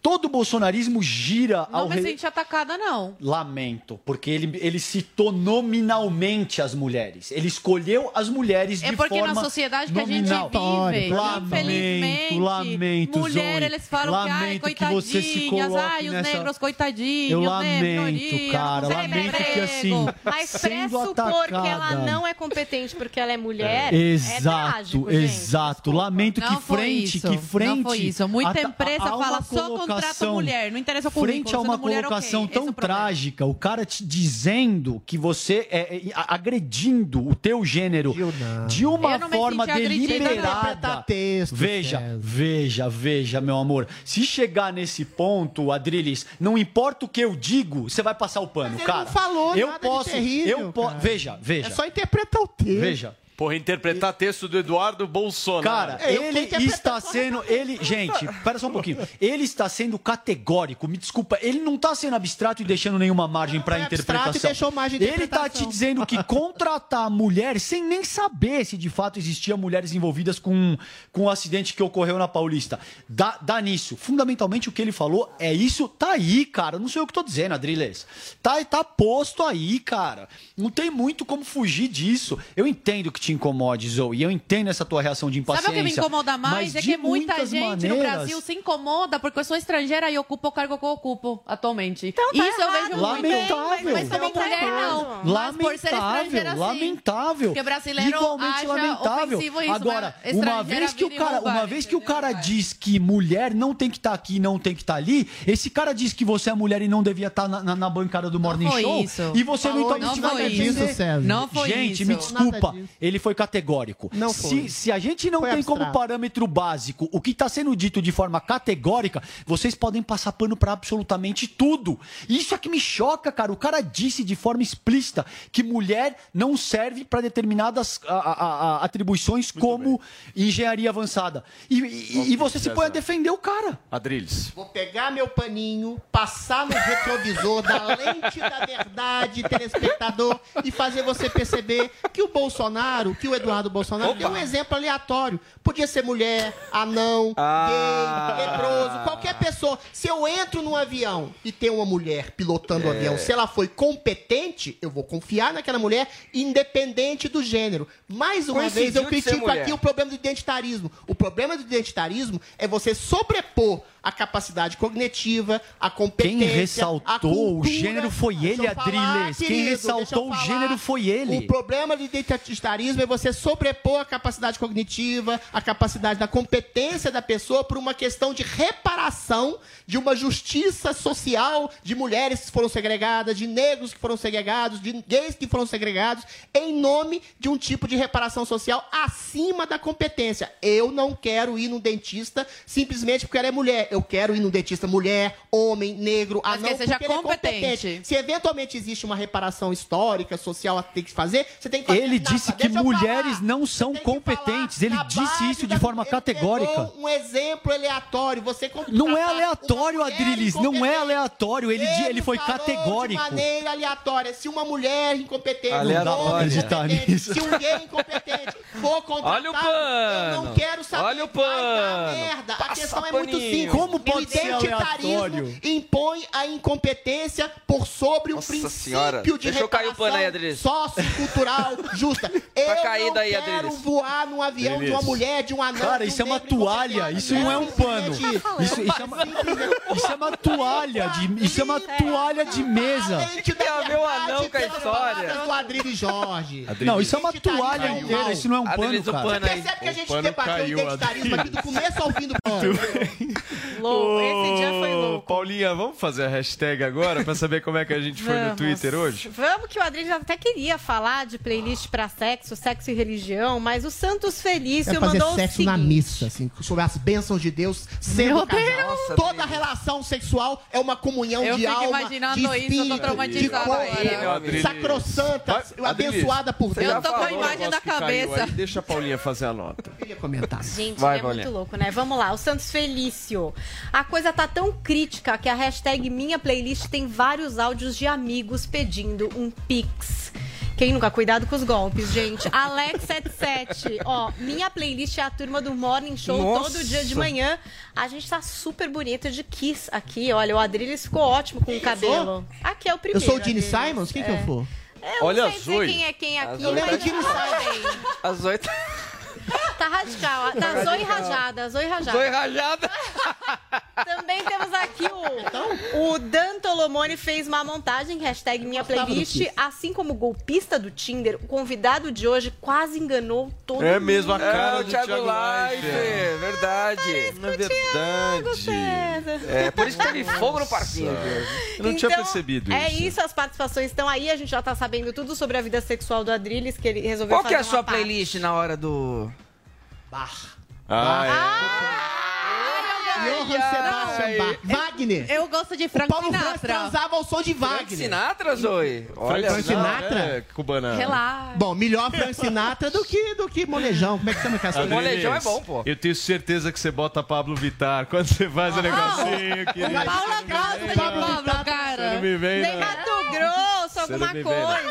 Todo o bolsonarismo gira Não ao me re- senti atacada, não. Lamento, porque ele, ele citou nominalmente as mulheres. Ele escolheu as mulheres É de porque forma na sociedade que nominal. a gente vive, Lamento, infelizmente, lamento, mulher, Zoe. eles falam que, ai, que você se coitadinhas, coloque ai, os nessa... negros, coitadinhos, Eu né, lamento, minoria, cara, não consegue lamento que assim, Mas sendo pressupor que ela atacada. não é competente porque ela é mulher. É Exato, trágico, gente. exato. Lamento Não que frente, isso, que frente. Não foi isso. Muita empresa fala só contrata colocação- mulher, não interessa o. Frente a uma mulher, colocação ok, tão esse é o problema. trágica, o cara te dizendo que você é, é, agredindo o teu gênero de uma forma deliberada. Texto, veja, César. veja, veja, meu amor. Se chegar nesse ponto, Adriles, não importa o que eu digo, você vai passar o pano, ele cara. não falou eu nada de posso, terrível, eu po- cara. veja, veja. É só interpretar o texto. Veja. Porra, interpretar texto do Eduardo Bolsonaro. Cara, É, ele está sendo. Ele, gente, pera só um pouquinho. Ele está sendo categórico. Me desculpa, ele não está sendo abstrato e deixando nenhuma margem para interpretação. e deixou margem de ele está te dizendo que contratar mulher sem nem saber se de fato existia mulheres envolvidas com, com o acidente que ocorreu na Paulista. Dá, dá nisso. Fundamentalmente o que ele falou é isso. Tá aí, cara. Não sei o que tô dizendo, Adriles. Tá, tá posto aí, cara. Não tem muito como fugir disso. Eu entendo que te incomode, Zoe. E eu entendo essa tua reação de impaciência. Sabe o que me incomoda mais? mas É que muita gente no maneiras- Brasil se incomoda porque eu sou estrangeira e ocupo o cargo que eu ocupo atualmente. tá Isso eu errado, vejo muito. Lamentável. Mas como mulher, não. Mas por ser estrangeira, sim. lamentável. Porque brasileiro Igualmente acha lamentável. ofensivo isso, Agora, mas uma vez que o cara, rouba, uma vez que o cara diz que mulher não tem que estar aqui, não tem que estar ali, esse cara diz que você é mulher e não devia estar na, na- na bancada do Morning foi Show. isso. E você Falou não então isso. você Não foi defender. isso. Não foi Gente, isso. me desculpa. Disso. Ele foi categórico. Não se, foi. se a gente não Foi tem como abstrato. parâmetro básico o que está sendo dito de forma categórica, vocês podem passar pano para absolutamente tudo. Isso é que me choca, cara. O cara disse de forma explícita que mulher não serve para determinadas a- a- a- atribuições como engenharia avançada. E, e- e você se põe a defender o cara. Adriles. Vou pegar meu paninho, passar no retrovisor da lente da verdade, telespectador, e fazer você perceber que o Bolsonaro, que o Eduardo Bolsonaro, deu um exemplo aleatório. Podia ser mulher, anão, Ah. gay, leproso, qualquer pessoa. Se eu entro num avião e tem uma mulher pilotando o É. avião, se ela foi competente, eu vou confiar naquela mulher, independente do gênero. Mais uma Coincidiu vez, eu critico aqui o problema do identitarismo. O problema do identitarismo é você sobrepor a capacidade cognitiva, a competência. Quem ressaltou o gênero foi ele, Adriles. Quem ressaltou o gênero foi ele. O problema do identitarismo é você sobrepor a capacidade cognitiva, a capacidade da competência da pessoa por uma questão de reparação de uma justiça social de mulheres que foram segregadas, de negros que foram segregados, de gays que foram segregados, em nome de um tipo de reparação social acima da competência. Eu não quero ir num dentista simplesmente porque ela é mulher. Eu quero ir num dentista mulher, homem, negro, Mas anão, que seja porque ele é competente. competente. Se eventualmente existe uma reparação histórica, social a ter que fazer, você tem que fazer. Ele na- disse que deixa mulheres falar. não são competentes. Ele disse isso de forma ele categórica. Um exemplo aleatório. Você Não é aleatório, Adriles. Não é aleatório. Ele, di- ele foi falou categórico. De maneira aleatória. Se uma mulher incompetente, Aleatório. um se um gay incompetente for contratado, Olha o pano. eu não quero saber. Olha o vai dar pano. merda. A Passa questão é muito paninho. simples. Como pode o ser identitarismo aleatório? impõe a incompetência por sobre um Nossa princípio senhora. de Deixa eu cair o pano aí, Adriles. sociocultural justa. Eu cair não daí, quero Adriles. voar num avião de uma Adriles. mulher, de um anão, Cara, um isso é uma toalha, isso não é um pano. Isso, isso é uma, isso é uma toalha de, isso é uma toalha de mesa. Tem a ver o anão com a história. do Adriles Jorge. Não, isso é uma toalha Caiu. inteira, isso não é um pano, Adriles, o cara. pano aí. Percebe que a gente pano debateu identitarismo aqui do começo ao fim do pano. Louco, esse dia foi louco. Paulinha, vamos fazer a hashtag agora pra saber como é que a gente foi no. Twitter hoje? Vamos que o Adriano até queria falar de playlist pra sexo, sexo e religião, mas o Santos Felício fazer mandou o sexo seguinte. na missa, assim, sobre as bênçãos de Deus sendo Meu casal. Deus! Nossa, Toda relação sexual é uma comunhão Eu de alma, de isso, eu tô espírito, de traumatizada corpo, sacrossanta, abençoada por Deus. Eu tô com a o imagem na cabeça. aí, deixa a Paulinha fazer a nota. Eu queria comentar. Gente, Vai, é Paulinha. muito louco, né? Vamos lá, o Santos Felício. A coisa tá tão crítica que a hashtag Minha Playlist tem vários áudios de amigos pedindo um pix. Quem nunca? Cuidado com os golpes, gente. Alex77, ó, minha playlist é a turma do Morning Show Nossa. todo dia de manhã. A gente tá super bonito de Kiss aqui, olha, o Adriles ficou ótimo com o cabelo. Aqui é o Eu primeiro. sou o Gene. Simons? Quem que É. eu for? Eu Olha não sei dizer Zoe. quem é quem aqui, Zoe mas Gene Simons. Às oito. Tá radical. Tá Zoe Rajada, Zoe Rajada. Zoe rajada. Também temos aqui o, o Dan Tolomone fez uma montagem, hashtag minha playlist. Assim como o golpista do Tinder, o convidado de hoje quase enganou todo É mundo. mesmo a cara É, do Thiago Thiago Life, Leifert. verdade. É verdade. É, por isso que teve fogo no parquinho. Eu não tinha Então, percebido É isso. isso, as participações estão aí. A gente já tá sabendo tudo sobre a vida sexual do Adrilles, que ele resolveu Qual que é a fazer sua parte. playlist na hora do. Ah, Johann Sebastian Bach. Wagner. Eu gosto de O Frank Paulo Franz Sinatra. transava ao som de Frank Wagner. Sinatra, Zoe? Olha Frank. Sinatra? É, cubana. Relaxa. Bom, melhor Frank Sinatra do que, do que Molejão. Como é que chama aquela Adriles, molejão é bom, pô. Eu tenho certeza que você bota Pablo Vittar quando você faz o negocinho, querido. Paula gosta de Pablo, Você não cara. me vem, Nem. Mato Grosso, Você alguma coisa.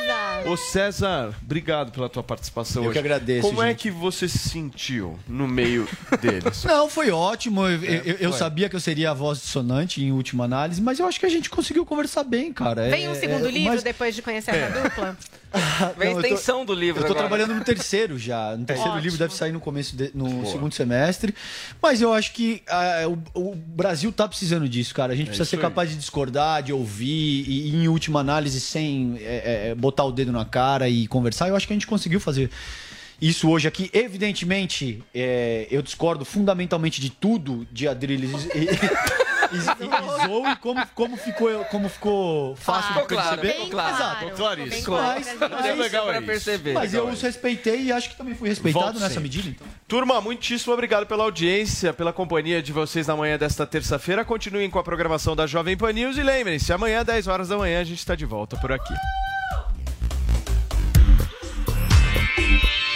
Ô César, obrigado pela tua participação Eu hoje. que agradeço, Como é gente. que você se sentiu no meio deles? Não, foi ótimo. Eu, eu- eu foi. sabia que eu seria a voz dissonante em última análise, mas eu acho que a gente conseguiu conversar bem, cara. Vem É- um segundo é- livro mas- depois de conhecer essa dupla? Vem a eu extensão do livro Eu tô agora. trabalhando no terceiro já. No terceiro Ótimo. livro deve sair no começo, de- no segundo semestre. Mas eu acho que ah, o, o Brasil tá precisando disso, cara. A gente precisa ser aí. capaz de discordar, de ouvir e, e, em última análise, sem é, é, botar o dedo na cara e conversar. Eu acho que a gente conseguiu fazer isso hoje aqui. Evidentemente, é, eu discordo fundamentalmente de tudo de Adriles e, e, e, e como, como, ficou, como ficou fácil Ficou de claro, perceber. ficou claro. Exato. Ficou claríssimo. Bem Claro. claro. Mas é legal pra isso. perceber. Mas eu Legal os respeitei e acho que também fui respeitado Volte nessa sempre. medida, então. Turma, muitíssimo obrigado pela audiência, pela companhia de vocês na manhã desta terça-feira. Continuem com a programação da Jovem Pan News e lembrem-se, amanhã, 10 horas da manhã, a gente está de volta por aqui.